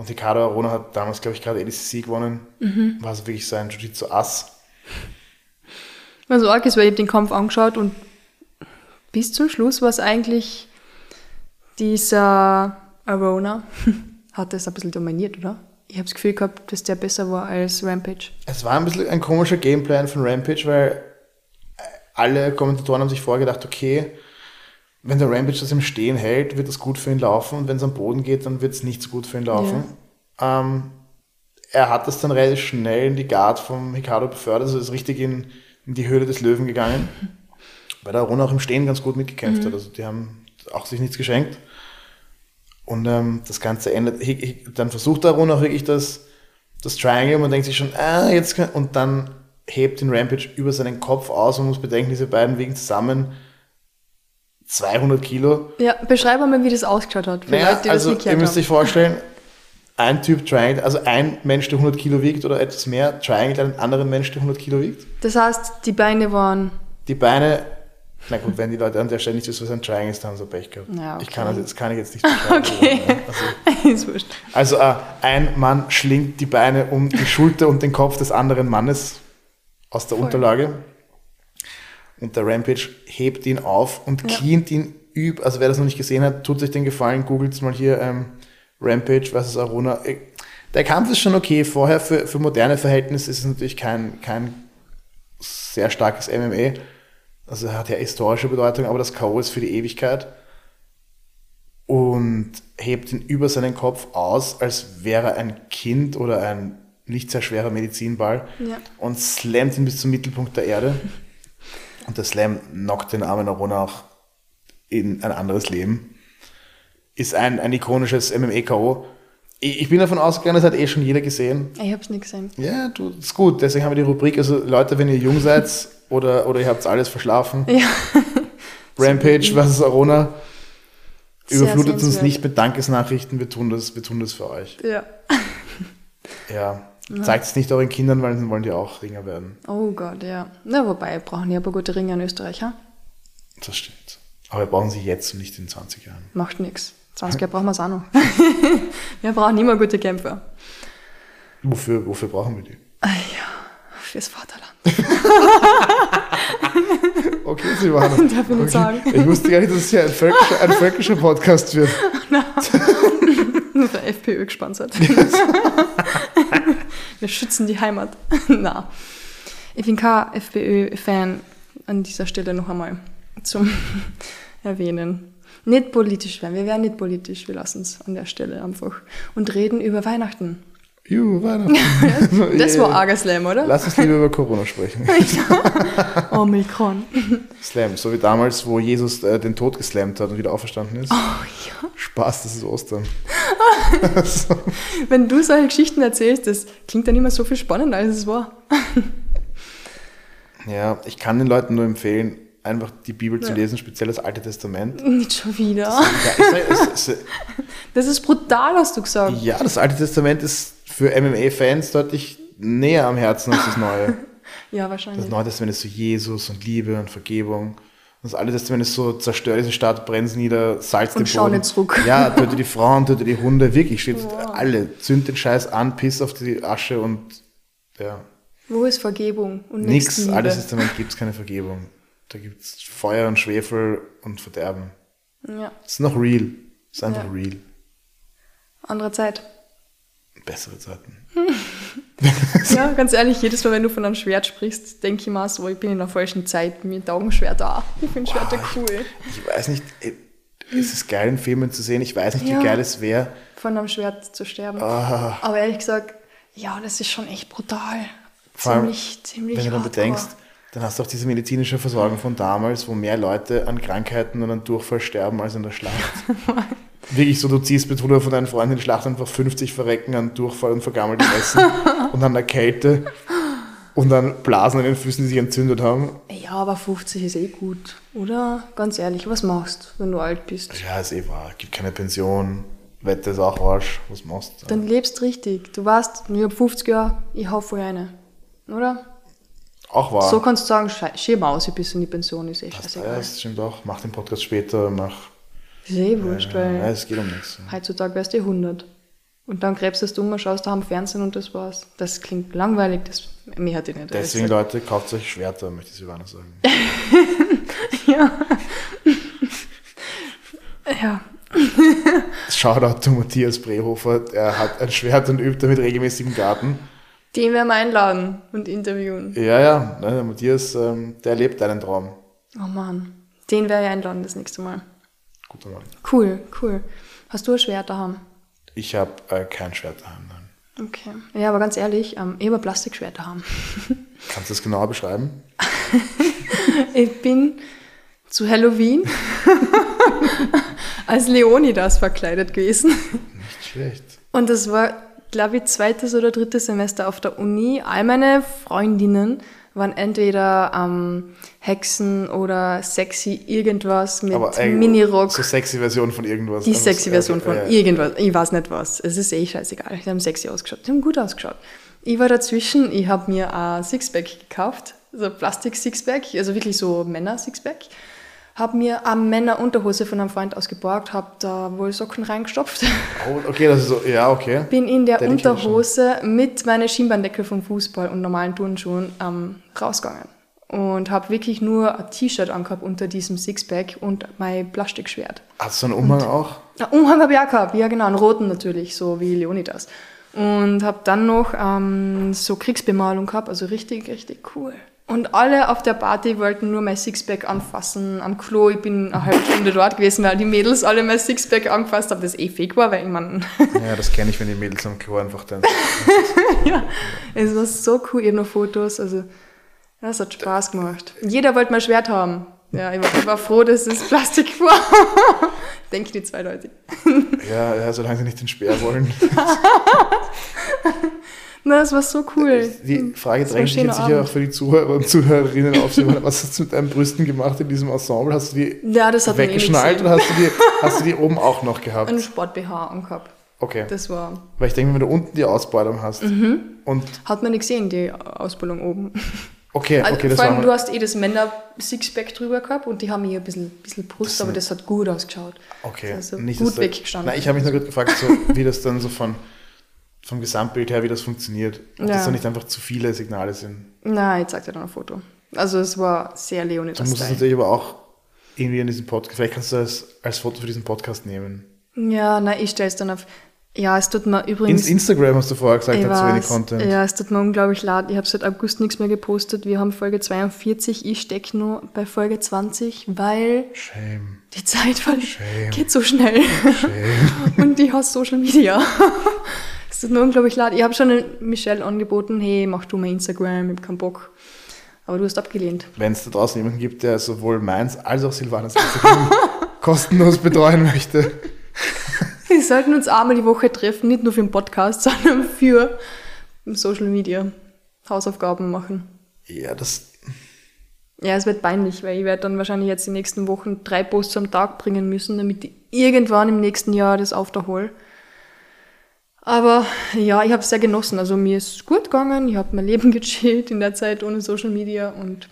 Und Ricardo Arona hat damals, glaube ich, gerade ADCC gewonnen. Mhm. War so wirklich so ein Jiu-Jitsu-Ass. Was arg ist, weil ich den Kampf angeschaut und bis zum Schluss war es eigentlich dieser Arona, hat das ein bisschen dominiert, oder? Ich habe das Gefühl gehabt, dass der besser war als Rampage. Es war ein bisschen ein komischer Gameplan von Rampage, weil alle Kommentatoren haben sich vorgedacht, okay, wenn der Rampage das im Stehen hält, wird das gut für ihn laufen und wenn es am Boden geht, dann wird es nicht so gut für ihn laufen. Ja. Ähm, er hat das dann relativ schnell in die Guard vom Hikaru befördert, also ist richtig in, in die Höhle des Löwen gegangen weil der Ron auch im Stehen ganz gut mitgekämpft mhm. hat. Also die haben auch sich nichts geschenkt. Und ähm, das Ganze endet, dann versucht der Ron auch wirklich das, das Triangle und man denkt sich schon, ah, jetzt kann, und dann hebt den Rampage über seinen Kopf aus und muss bedenken, diese beiden wiegen zusammen 200 Kilo. Ja, beschreib mal, wie das ausgeschaut hat. Für naja, Leute, die also, das ihr müsst euch vorstellen, ein Typ Triangle, also ein Mensch, der 100 Kilo wiegt oder etwas mehr, Triangle einen anderen Mensch, der 100 Kilo wiegt. Das heißt, die Beine waren... Die Beine na gut, wenn die Leute an der Stelle nicht wissen, was ein Triangle ist, dann haben sie Pech gehabt. Ja, okay. ich kann das, das kann ich jetzt nicht beschreiben. Okay. Also, ist wurscht. Also äh, ein Mann schlingt die Beine um die Schulter und den Kopf des anderen Mannes aus der Voll. Unterlage. Und der Rampage hebt ihn auf und ja. cleant ihn üb. Also wer das noch nicht gesehen hat, tut sich den Gefallen, googelt mal hier ähm, Rampage versus Aruna. Äh, der Kampf ist schon okay. Vorher für, für moderne Verhältnisse ist es natürlich kein, kein sehr starkes MMA. Also er hat ja historische Bedeutung, aber das K.O. ist für die Ewigkeit. Und hebt ihn über seinen Kopf aus, als wäre er ein Kind oder ein nicht sehr schwerer Medizinball ja. und slammt ihn bis zum Mittelpunkt der Erde. Und der Slam knockt den armen Arona auch in ein anderes Leben. Ist ein, ein ikonisches MMA-K.O. Ich, ich bin davon ausgegangen, das hat eh schon jeder gesehen. Ich habe es nicht gesehen. Ja, du, ist gut. Deswegen haben wir die Rubrik. Also Leute, wenn ihr jung seid oder, oder ihr habt alles verschlafen. Ja. Rampage versus Arona. Überflutet uns nicht mit Dankesnachrichten, wir tun das, wir tun das für euch. Ja. Ja. Ja. Zeigt es nicht euren Kindern, weil dann wollen die auch Ringer werden. Oh Gott, ja. Na, wobei, brauchen die aber gute Ringer in Österreich, ha? Das stimmt. Aber wir brauchen sie jetzt und nicht in 20 Jahren. Macht nichts. 20 Jahre brauchen wir es auch noch. wir brauchen immer gute Kämpfer. Wofür, wofür brauchen wir die? Ah, ja, fürs Vaterland. okay, Silvana. Darf ich nicht okay. sagen. Ich wusste gar nicht, dass es hier ein völkischer, ein völkischer Podcast wird. Nur der FPÖ gesponsert. Wir schützen die Heimat. Na, ich bin kein FPÖ-Fan an dieser Stelle noch einmal zum Erwähnen. Nicht politisch werden, wir werden nicht politisch, wir lassen es an der Stelle einfach. Und reden über Weihnachten. Juhu, Weihnachten. Das war arger Slam, oder? Lass uns lieber über Corona sprechen. Omikron. Slam, so wie damals, wo Jesus äh, den Tod geslammt hat und wieder auferstanden ist. Oh ja. Spaß, das ist Ostern. Wenn du solche Geschichten erzählst, das klingt dann immer so viel spannender, als es war. Ja, ich kann den Leuten nur empfehlen, einfach die Bibel zu Ja. lesen, speziell das Alte Testament. Nicht schon wieder. Ich sag, es, es, Das ist brutal, hast du gesagt. ja, das Alte Testament ist für MMA-Fans deutlich näher am Herzen als das Neue. Ja, Das wahrscheinlich. Neue Testament ist so Jesus und Liebe und Vergebung. Das Alte Testament ist so, zerstör diese Stadt, brenn nieder, salz den Und schau Boden. nicht zurück. Ja, töte die Frauen, töte die Hunde, wirklich, steht Wow. alle. Zünd den Scheiß an, piss auf die Asche und ja, Wo ist Vergebung und nix. Nächstenliebe? Altes Testament gibt es keine Vergebung. Da gibt es Feuer und Schwefel und Verderben. Ja, Es ist noch real. Es ist einfach Ja. real. andere Zeit. Bessere Zeiten. Ja, ganz ehrlich, jedes Mal, wenn du von einem Schwert sprichst, denke ich mir so, ich bin in der falschen Zeit, mir taugen Schwerter auch. Ich finde Schwerter Wow, cool. Ich weiß nicht, äh, es ist geil in Filmen zu sehen. Ich weiß nicht, Ja. wie geil es wäre. Von einem Schwert zu sterben. Ah. Aber ehrlich gesagt, ja, das ist schon echt brutal. Vor allem, ziemlich, ziemlich Wenn du dann bedenkst, dann hast du auch diese medizinische Versorgung von damals, wo mehr Leute an Krankheiten und an Durchfall sterben als in der Schlacht. Wirklich so, du ziehst mit 100 von deinen Freunden in die Schlacht einfach 50 verrecken an Durchfall und vergammeltem Essen und an der Kälte und dann Blasen an den Füßen, die sich entzündet haben. Ja, aber 50 ist eh gut, oder? Ganz ehrlich, was machst wenn du alt bist? Ja, ist eh wahr. Gibt keine Pension, Wette ist auch Arsch. Was machst du? Dann lebst richtig. Du weißt, ich hab 50 Jahre, ich hau voll eine. Oder? Auch wahr. So kannst du sagen, schieb aus, bis in die Pension ist eh ja, scheißegal. das stimmt auch. Mach den Podcast später, mach. Ist eh wurscht, Ja, weil es geht um nichts. heutzutage wärst du eh 100. Und dann gräbst du um, schaust da am Fernsehen und das war's. Das klingt langweilig, das mich hat dich nicht Deswegen. Leute, kauft euch Schwerter, möchte ich Silvana sagen. Ja. ja. Shoutout to Matthias Brehofer, der hat ein Schwert und übt damit regelmäßig im Garten. Den werden wir einladen und interviewen. Ja, ja, ne, der Matthias, ähm, der lebt einen Traum. Oh Mann. Den werde ich einladen das nächste Mal. Guter Mann. Cool, cool. Hast du ein Schwert daheim? Ich habe äh, kein Schwert daheim, nein. Okay. Ja, aber ganz ehrlich, ähm, ich habe ein Plastikschwert daheim. Kannst du das genauer beschreiben? Ich bin zu Halloween als Leonidas verkleidet gewesen. Nicht schlecht. Und das war, glaube ich, zweites oder drittes Semester auf der Uni. All meine Freundinnen waren entweder ähm, Hexen oder sexy irgendwas mit Aber Minirock. So sexy Version von irgendwas. die sexy Version von äh, irgendwas. Ich weiß nicht was. Es ist eh scheißegal. Die haben sexy ausgeschaut. Die haben gut ausgeschaut. Ich war dazwischen. Ich habe mir ein Sixpack gekauft. So ein Plastik-Sixpack. Also wirklich so Männer-Sixpack. Habe mir eine Männer-Unterhose von einem Freund ausgeborgt. Habe da wohl Socken reingestopft. Oh, okay, das ist so, ja, okay. bin in der Dedication. Unterhose mit meiner Schienbeindecke vom Fußball und normalen Turnschuhen ähm, rausgegangen. Und habe wirklich nur ein T-Shirt angehabt unter diesem Sixpack und mein Plastikschwert. Hast du einen Umhang auch? Ja, Umhang habe ich auch gehabt, ja genau, einen roten natürlich, so wie Leonidas. Und habe dann noch ähm, so Kriegsbemalung gehabt, also richtig, richtig cool. Und alle auf der Party wollten nur mein Sixpack anfassen am Klo. Ich bin eine halbe Stunde dort gewesen, weil die Mädels alle mein Sixpack angefasst haben, das eh fake war, weil ich meine, Ja, das kenne ich, wenn die Mädels am Klo einfach dann. ja, es war so cool. Habe noch Fotos, also das hat Spaß gemacht. Jeder wollte mein Schwert haben. Ja, ich war, ich war froh, dass es Plastik war. Denke die zweideutig. Ja, ja, solange sie nicht den Speer wollen. Na, das war so cool. Die Frage Das war ein drängt sich jetzt sicher Abend. auch für die Zuhörer und Zuhörerinnen auf. Was hast du mit deinen Brüsten gemacht in diesem Ensemble? Hast du die Ja, das eh weggeschnallt oder hast du, die, hast du die oben auch noch gehabt? Einen Sport-BH angehabt. Okay. Das war, Weil ich denke, wenn du unten die Ausbeulung hast Mhm. und hat man nicht gesehen, die Ausbildung oben. okay, Also, okay, das vor allem, du hast eh das Männer-Sixpack drüber gehabt und die haben hier ein bisschen, bisschen Brust, aber das hat gut ausgeschaut. okay, also nicht, gut weggestanden. Nein, ich habe mich nur gerade gefragt, so, wie das dann so von vom Gesamtbild her, wie das funktioniert. Ob Ja. das dann nicht einfach zu viele Signale sind. Nein, ich zeig dir dann ein Foto. Also es war sehr Du musst es natürlich aber auch irgendwie in diesem Podcast, vielleicht kannst du das als Foto für diesen Podcast nehmen. Ja, nein, ich stell's dann auf. Ja, es tut mir In, übrigens. Instagram hast du vorher gesagt, hat zu wenig Content. Ja, es tut mir unglaublich leid. Ich habe seit August nichts mehr gepostet. Wir haben Folge 42. Ich stecke nur bei Folge 20, weil Shame, die Zeit Shame. geht so schnell. shame. Und ich hasse Social Media. Es tut mir unglaublich leid. Ich habe schon Michelle angeboten, hey, mach du mal Instagram, ich hab keinen Bock. Aber du hast abgelehnt. Wenn es da draußen jemanden gibt, der sowohl meins als auch Silvanas Instagram kostenlos betreuen möchte. Wir sollten uns einmal die Woche treffen, nicht nur für den Podcast, sondern für Social Media. Hausaufgaben machen. Ja, das. Ja, es wird peinlich, weil ich werde dann wahrscheinlich jetzt die nächsten Wochen drei Posts am Tag bringen müssen, damit ich irgendwann im nächsten Jahr das aufhole. Aber ja, ich habe es sehr genossen. Also mir ist gut gegangen, ich habe mein Leben gechillt in der Zeit ohne Social Media und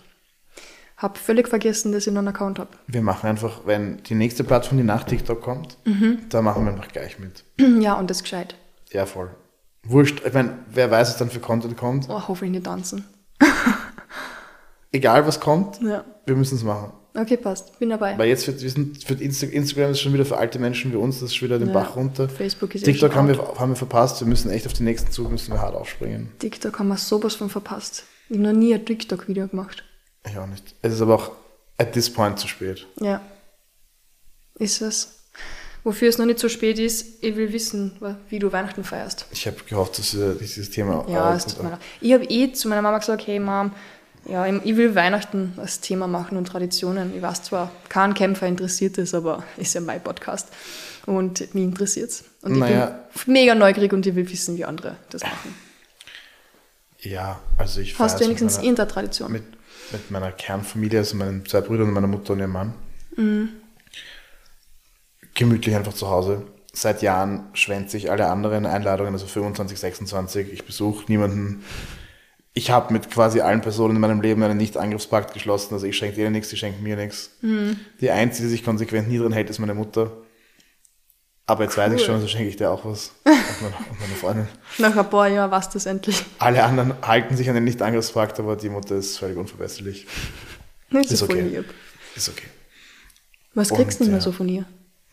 habe völlig vergessen, dass ich noch einen Account habe. Wir machen einfach, wenn die nächste Plattform, die nach TikTok kommt, Mhm. da machen wir einfach gleich mit. Ja, und das gescheit. Ja, voll. Wurscht, ich meine, wer weiß, was dann für Content kommt. Oh, hoffentlich nicht tanzen. Egal was kommt, Ja. wir müssen es machen. Okay, passt. Bin dabei. Weil jetzt wird, wir sind, Insta Instagram ist schon wieder für alte Menschen wie uns, das ist schon wieder den Ja. Bach runter. Facebook ist TikTok schon haben wir, haben wir verpasst, wir müssen echt auf den nächsten Zug, müssen wir hart aufspringen. TikTok haben wir sowas von verpasst. Ich habe noch nie ein TikTok-Video gemacht. Ich auch nicht. Es ist aber auch at this point zu spät. Ja. Ist es. Wofür es noch nicht so spät ist, ich will wissen, wie du Weihnachten feierst. Ich habe gehofft, dass dieses Thema Ja, äh, es tut mir leid. Ich habe eh zu meiner Mama gesagt, hey Mom, ja, ich will Weihnachten als Thema machen und Traditionen. Ich weiß zwar, kein Kämpfer interessiert es, aber ist ja mein Podcast. Und mich interessiert es. Und ich Naja. bin mega neugierig und ich will wissen, wie andere das machen. Ja, also ich Hast du wenigstens meiner- irgendeine Tradition? mit, mit meiner Kernfamilie, also meinen zwei Brüdern und meiner Mutter und ihrem Mann. Mhm. Gemütlich einfach zu Hause. Seit Jahren schwänze ich alle anderen Einladungen, also 25, 26. Ich besuche niemanden. Ich habe mit quasi allen Personen in meinem Leben einen Nicht-Angriffspakt geschlossen. Also ich schenke denen nichts, die schenken mir nichts. Mhm. Die Einzige, die sich konsequent nie drin hält, ist meine Mutter. Aber jetzt weiß ich Cool. schon, also schenke ich dir auch was. Und meine, und meine Freundin. Nach ein paar Jahren du es endlich. Alle anderen halten sich an den Nicht-Angriffspakt, aber die Mutter ist völlig unverbesserlich. Ist voll okay. Ist okay. Was Und, kriegst du denn ja. so von ihr?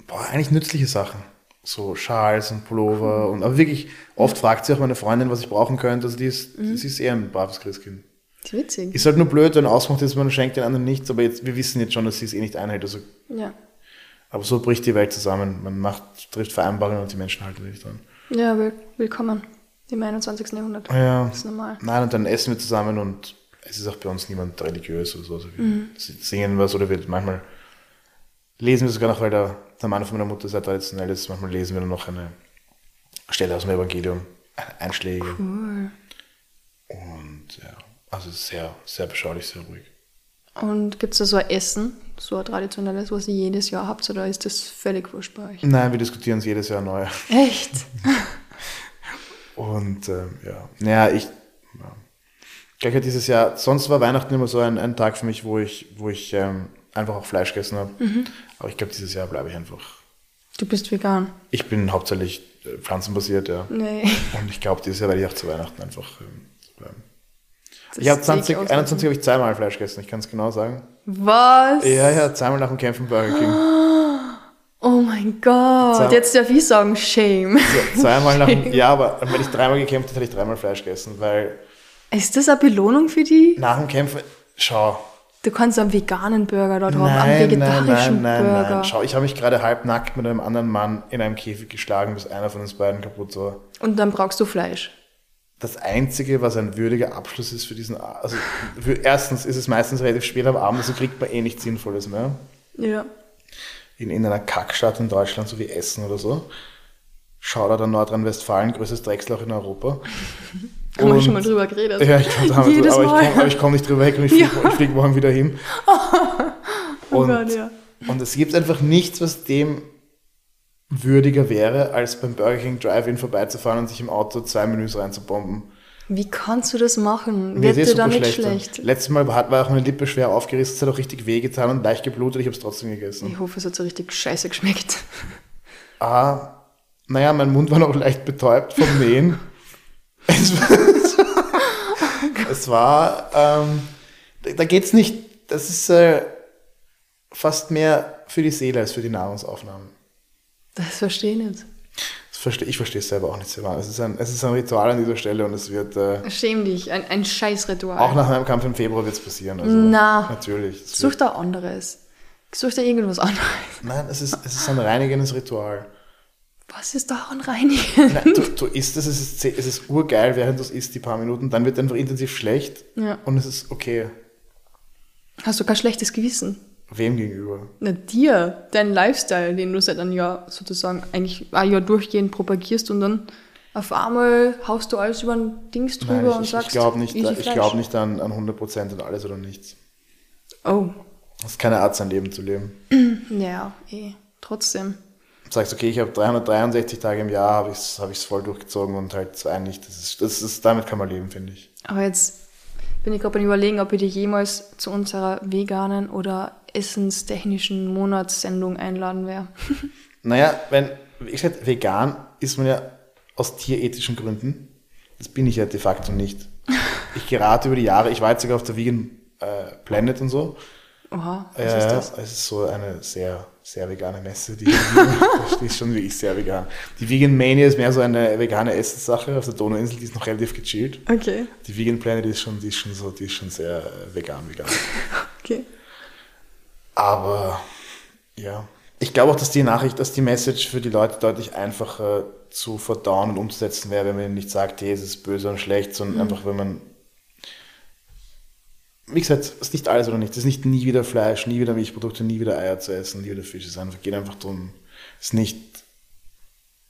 Boah, eigentlich nützliche Sachen. So Schals und Pullover. Und, aber wirklich, oft fragt sie auch meine Freundin, was ich brauchen könnte. Also die ist, Mhm. sie ist eher ein braves Christkind. Das ist witzig. Ist halt nur blöd, wenn ausmacht ist, man schenkt den anderen nichts, aber jetzt, wir wissen jetzt schon, dass sie es eh nicht einhält. Also, Ja. aber so bricht die Welt zusammen. Man macht, trifft Vereinbarungen und die Menschen halten sich dran. Ja, will, willkommen im 21. Jahrhundert. Ja. Das ist normal. Nein, und dann essen wir zusammen und es ist auch bei uns niemand religiös oder so. Also wir Mhm. singen was oder wir manchmal lesen wir sogar noch, weil der, der Mann von meiner Mutter sehr traditionell ist, manchmal lesen wir dann noch eine Stelle aus dem Evangelium, eine Einschläge. Cool. Und ja, also sehr, sehr beschaulich, sehr ruhig. Und gibt es da so ein Essen, so ein traditionelles, was ihr jedes Jahr habt, oder ist das völlig wurscht bei euch? Nein, wir diskutieren es jedes Jahr neu. Echt? Und ähm, ja, naja, ich. Ja. Gleich dieses Jahr, sonst war Weihnachten immer so ein, ein Tag für mich, wo ich, wo ich ähm, einfach auch Fleisch gegessen habe. Aber ich glaube, dieses Jahr bleibe ich einfach. Du bist vegan? Ich bin hauptsächlich äh, pflanzenbasiert, ja. Nee. Und ich glaube, dieses Jahr werde ich auch zu Weihnachten einfach ähm, bleiben. Das Ich habe sehe 20, aus- 21 habe ich zweimal Fleisch gegessen, ich kann es genau sagen. Was? Ja, ja, zweimal nach dem Kämpfen Burger King. Oh mein Gott. Sag- Jetzt darf ich sagen, shame. So, zweimal nach dem, ja, aber wenn ich dreimal gekämpft hätte, hätte ich dreimal Fleisch gegessen, weil Ist das eine Belohnung für die? nach dem Kämpfen, schau, Du kannst einen veganen Burger dort haben, einen Nein, nein, vegetarischen nein, nein, Burger. nein. Schau, ich habe mich gerade halbnackt mit einem anderen Mann in einem Käfig geschlagen, bis einer von uns beiden kaputt war. Und dann brauchst du Fleisch. Das Einzige, was ein würdiger Abschluss ist für diesen, also für, erstens ist es meistens relativ spät am Abend, also kriegt man eh nichts Sinnvolles mehr. Ja. In, in einer Kackstadt in Deutschland, so wie Essen oder so. Shoutout an Nordrhein-Westfalen, größtes Drecksloch in Europa. Haben wir schon mal drüber geredet. Ja, ich glaube, da haben wir drüber, aber ich komme komm nicht drüber weg und ich fliege Ja. flieg morgen wieder hin. Oh Und, Gott, ja. und es gibt einfach nichts, was dem würdiger wäre, als beim Burger King Drive-In vorbeizufahren und sich im Auto zwei Menüs reinzubomben. Wie kannst du das machen? Mir Wird eh dir da super nicht schlecht. Letztes Mal war auch meine Lippe schwer aufgerissen, es hat auch richtig wehgetan und leicht geblutet, ich habe es trotzdem gegessen. Ich hoffe, es hat so richtig scheiße geschmeckt. Ah, naja, mein Mund war noch leicht betäubt vom Nähen. es, es war, ähm, da geht's nicht, das ist äh, fast mehr für die Seele als für die Nahrungsaufnahme. Das verstehe ich nicht. Das versteh, ich verstehe es selber auch nicht wahr. Es ist, ein, es ist ein Ritual an dieser Stelle und es wird, äh, Schäm dich, ein, ein Scheißritual. auch nach meinem Kampf im Februar wird es passieren. Also, Na. Natürlich. Such da anderes. Such da irgendwas anderes. nein, es ist, es ist ein reinigendes Ritual. Was ist daran reinigen? Nein, du, du isst es, es ist, es ist urgeil, während du es isst, die paar Minuten, dann wird einfach intensiv schlecht Ja. und es ist okay. Hast du kein schlechtes Gewissen? Wem gegenüber? Na, dir, dein Lifestyle, den du seit einem Jahr sozusagen eigentlich ein Jahr durchgehend propagierst und dann auf einmal haust du alles über ein Dings drüber Nein, und ich, ich, sagst, ich glaube nicht, ich glaub nicht an, an 100% und alles oder nichts. Oh, Das ist keine Art, sein Leben zu leben. ja, eh, trotzdem. Du sagst, okay, ich habe 363 Tage im Jahr, habe ich es hab ich's voll durchgezogen und halt zwei nicht. Das ist, das ist, damit kann man leben, finde ich. Aber jetzt bin ich gerade Überlegen, ob ich dich jemals zu unserer veganen oder essenstechnischen Monatssendung einladen werde. Naja, wenn, wie gesagt, vegan ist man ja aus tierethischen Gründen. Das bin ich ja de facto nicht. Ich gerate über die Jahre, ich war jetzt sogar auf der Vegan äh, Planet und so. Oha, was Ja, ist das? es ist so eine sehr, sehr vegane Messe. Die, die ist schon wirklich sehr vegan. Die Vegan Mania ist mehr so eine vegane Essenssache auf der Donauinsel, die ist noch relativ gechillt. Okay, Die Vegan Planet ist schon, die ist schon so, die ist schon sehr äh, vegan, vegan. okay. Aber ja, ich glaube auch, dass die Nachricht, dass die Message für die Leute deutlich einfacher zu verdauen und umzusetzen wäre, wenn man ihnen nicht sagt, hey, es ist böse und schlecht, sondern einfach, wenn man wie gesagt, es ist nicht alles oder nichts. Es ist nicht nie wieder Fleisch, nie wieder Milchprodukte, nie wieder Eier zu essen, nie wieder Fisch. Es geht einfach darum, es nicht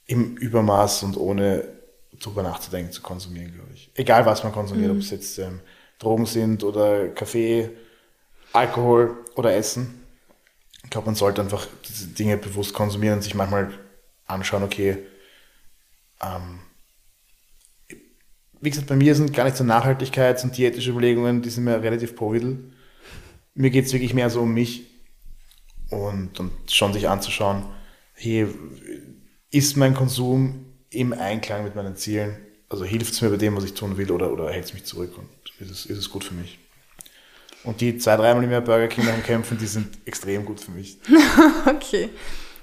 im Übermaß und ohne drüber nachzudenken zu konsumieren, glaube ich. Egal was man konsumiert, ob es jetzt ähm, Drogen sind oder Kaffee, Alkohol oder Essen. Ich glaube, man sollte einfach diese Dinge bewusst konsumieren und sich manchmal anschauen, okay, ähm, wie gesagt, bei mir sind gar nicht so Nachhaltigkeits- und diätische Überlegungen, die sind mir relativ providel. Mir geht es wirklich mehr so um mich und, und schon sich anzuschauen, hey, ist mein Konsum im Einklang mit meinen Zielen? Also hilft es mir bei dem, was ich tun will, oder, oder hält es mich zurück und ist es, ist es gut für mich? Und die zwei, dreimal im Jahr Burger King Kämpfen, die sind extrem gut für mich. Okay.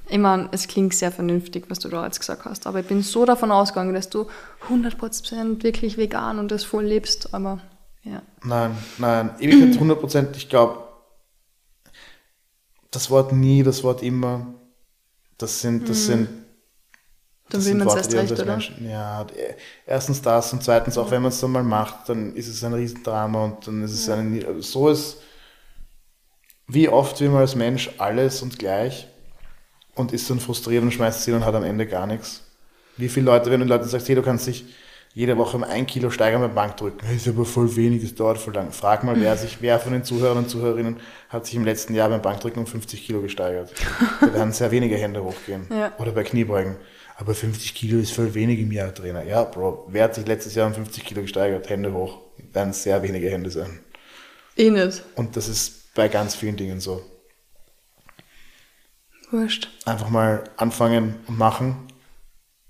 Ich meine, es klingt sehr vernünftig, was du da jetzt gesagt hast, aber ich bin so davon ausgegangen, dass du 100% wirklich vegan und das voll lebst, aber ja. Nein, nein, Ewigkeit 100 Prozent. Ich glaube, das Wort nie, das Wort immer, das sind, das sind, Dann will man es erst recht, oder? Menschen, ja, erstens das und zweitens auch, wenn man es dann mal macht, dann ist es ein Riesendrama und dann ist es eine, also so ist, wie oft will man als Mensch alles und gleich und ist dann frustriert und schmeißt es hin und hat am Ende gar nichts. Wie viele Leute, wenn du Leuten sagst, hey, du kannst dich jede Woche um ein Kilo steigern beim Bankdrücken, ist aber voll wenig, das dauert voll lang. Frag mal, wer sich, wer von den Zuhörern und Zuhörerinnen hat sich im letzten Jahr beim Bankdrücken um 50 Kilo gesteigert. Da werden sehr wenige Hände hochgehen. Ja. Oder bei Kniebeugen. Aber 50 Kilo ist voll wenig im Jahr, Trainer. Ja, Bro, wer hat sich letztes Jahr um 50 Kilo gesteigert? Hände hoch. Werden sehr wenige Hände sein. Eh nicht. Und das ist bei ganz vielen Dingen so. Wurscht. Einfach mal anfangen und machen.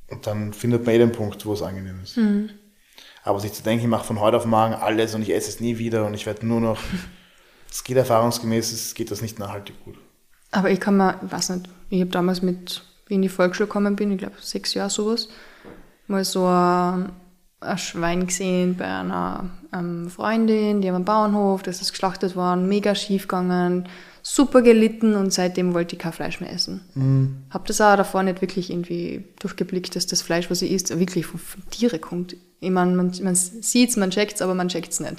Und dann findet man eh den Punkt, wo es angenehm ist. Aber sich zu denken, ich mache von heute auf morgen alles und ich esse es nie wieder und ich werde nur noch. Es geht erfahrungsgemäß, es geht das nicht nachhaltig gut. Aber ich kann mir, ich weiß nicht, ich habe damals mit, wie ich in die Volksschule gekommen bin, ich glaube sechs Jahre sowas, mal so ein, ein Schwein gesehen bei einer ähm, Freundin, die am Bauernhof, das ist geschlachtet worden, mega schief gegangen, super gelitten und seitdem wollte ich kein Fleisch mehr essen. Hab das auch davor nicht wirklich irgendwie durchgeblickt, dass das Fleisch, was ich isst, wirklich von, von Tiere kommt. Ich meine, man, man sieht es, man checkt es, aber man checkt es nicht.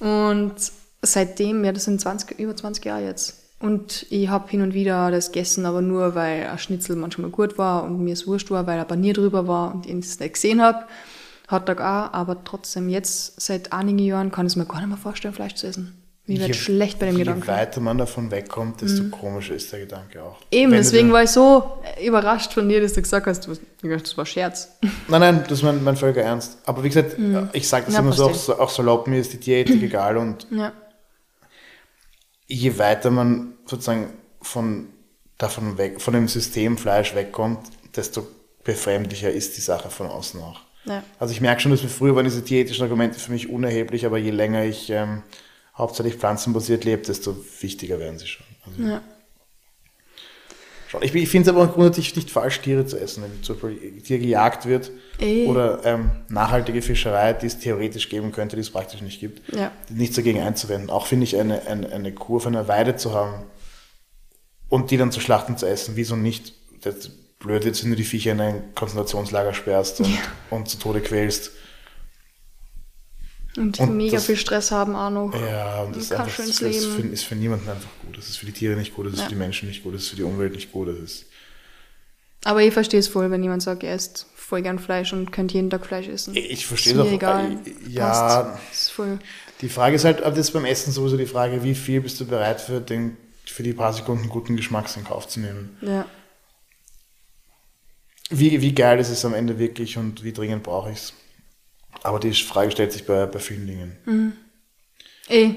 Und seitdem, ja, das sind 20, über 20 Jahre jetzt, Und ich habe hin und wieder das gegessen, aber nur, weil ein Schnitzel manchmal gut war und mir es wurscht war, weil ein Panier drüber war und ich es nicht gesehen habe. Hotdog auch, aber trotzdem jetzt seit einigen Jahren kann ich es mir gar nicht mehr vorstellen, Fleisch zu essen. Mir wird schlecht bei dem je Gedanken. Je weiter man davon wegkommt, desto mhm. komischer ist der Gedanke auch. Eben, Wenn deswegen war ich so überrascht von dir, dass du gesagt hast, das war Scherz. Nein, nein, das ist mein, mein völliger Ernst. Aber wie gesagt, mhm. ich sage das ja, immer so, auch, auch salopp, mir ist die Diät egal und ja. je weiter man sozusagen von, davon weg, von dem System Fleisch wegkommt, desto befremdlicher ist die Sache von außen auch. Ja. Also ich merke schon, dass wir früher waren diese diätischen Argumente für mich unerheblich, aber je länger ich ähm, hauptsächlich pflanzenbasiert lebe, desto wichtiger werden sie schon. Also ja. schon. Ich, ich finde es aber grundsätzlich nicht falsch, Tiere zu essen. Wenn zum Beispiel Tier gejagt wird Ey. oder ähm, nachhaltige Fischerei, die es theoretisch geben könnte, die es praktisch nicht gibt, ja. nichts dagegen einzuwenden. Auch finde ich eine, eine, eine Kuh auf einer Weide zu haben und die dann zu schlachten zu essen, wieso nicht? Das blöd jetzt, wenn du die Viecher in ein Konzentrationslager sperrst und, ja. und zu Tode quälst. Und, und mega das, viel Stress haben auch noch. Ja, und das, ist, einfach, das ist, für, ist für niemanden einfach gut. Das ist für die Tiere nicht gut, das ist ja. für die Menschen nicht gut, das ist für die Umwelt nicht gut. Das ist Aber ich verstehe es voll, wenn jemand sagt, er isst voll gern Fleisch und könnte jeden Tag Fleisch essen. Ich verstehe es auch. Egal. Ja, ist voll. die Frage ist halt, das ist beim Essen sowieso die Frage, wie viel bist du bereit für, den, für die paar Sekunden guten Geschmacks in Kauf zu nehmen. Ja. Wie, wie geil ist es am Ende wirklich und wie dringend brauche ich es? Aber die Frage stellt sich bei, bei vielen Dingen. Mhm. Eh.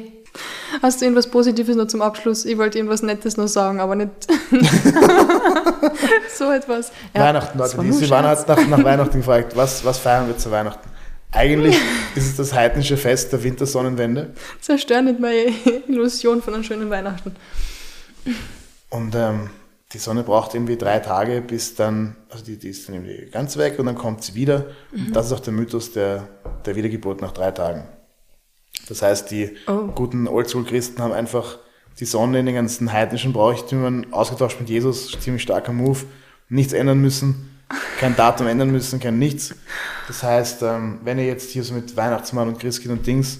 Hast du irgendwas Positives noch zum Abschluss? Ich wollte irgendwas Nettes noch sagen, aber nicht so etwas. Ja, Weihnachten, Leute. War Sie waren halt nach, nach Weihnachten gefragt, was, was feiern wir zu Weihnachten? Eigentlich ist es das heidnische Fest der Wintersonnenwende. Zerstör nicht meine Illusion von einem schönen Weihnachten. Und ähm, die Sonne braucht irgendwie drei Tage, bis dann, also die, die ist dann irgendwie ganz weg und dann kommt sie wieder. Mhm. Und das ist auch der Mythos der, der Wiedergeburt nach drei Tagen. Das heißt, die oh. guten Oldschool-Christen haben einfach die Sonne in den ganzen heidnischen Brauchtümern ausgetauscht mit Jesus, ziemlich starker Move, nichts ändern müssen, kein Datum ändern müssen, kein nichts. Das heißt, ähm, wenn ihr jetzt hier so mit Weihnachtsmann und Christkind und Dings,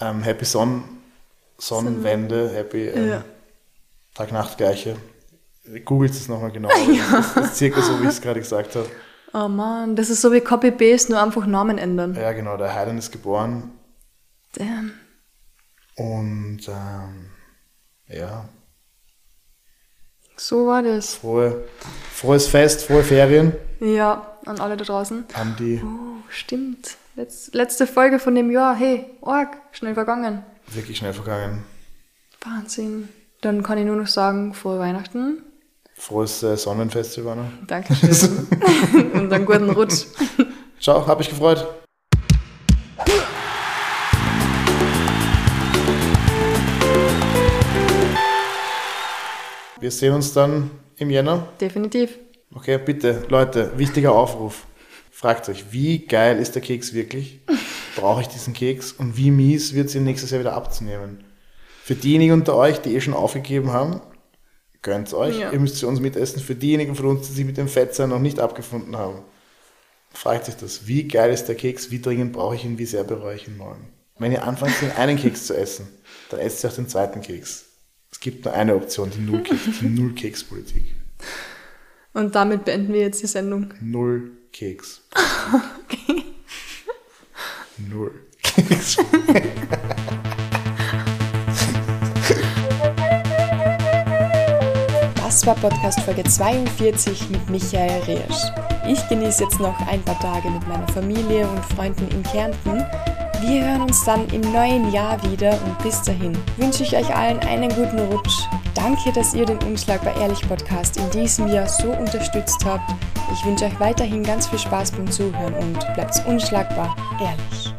ähm, Happy Son Sonnenwende, Happy ähm, ja. Tag-Nacht-Gleiche, Googelt es nochmal genau. Ja. Das, das, ist circa so, wie ich es gerade gesagt habe. Oh Mann, das ist so wie Copy-Paste, nur einfach Namen ändern. Ja, genau, der Heiland ist geboren. Damn. Und ähm, ja. So war das. Frohe, frohes Fest, frohe Ferien. Ja, an alle da draußen. An die. Oh, stimmt. Letz, letzte Folge von dem Jahr. Hey, Org, schnell vergangen. Wirklich schnell vergangen. Wahnsinn. Dann kann ich nur noch sagen, frohe Weihnachten. Frohes äh, Sonnenfest, Silvana. Dankeschön. Und einen guten Rutsch. Ciao, hab mich gefreut. Wir sehen uns dann im Jänner. Definitiv. Okay, bitte, Leute, wichtiger Aufruf. Fragt euch, wie geil ist der Keks wirklich? Brauche ich diesen Keks? Und wie mies wird es ihn nächstes Jahr wieder abzunehmen? Für diejenigen unter euch, die eh schon aufgegeben haben, Gönnt euch, ja. ihr müsst für uns mitessen. Für diejenigen von uns, die sich mit dem Fettsein noch nicht abgefunden haben, fragt sich das, wie geil ist der Keks, wie dringend brauche ich ihn, wie sehr bereue ich ihn morgen. Wenn ihr anfangt, den einen Keks zu essen, dann esst ihr auch den zweiten Keks. Es gibt nur eine Option, die Null-Keks, die Null-Keks-Politik. Und damit beenden wir jetzt die Sendung. Null Keks. okay. Null Keks. War Podcast Folge 42 mit Michael Reesch. Ich genieße jetzt noch ein paar Tage mit meiner Familie und Freunden in Kärnten. Wir hören uns dann im neuen Jahr wieder und bis dahin wünsche ich euch allen einen guten Rutsch. Danke, dass ihr den Unschlagbar Ehrlich Podcast in diesem Jahr so unterstützt habt. Ich wünsche euch weiterhin ganz viel Spaß beim Zuhören und bleibt unschlagbar ehrlich.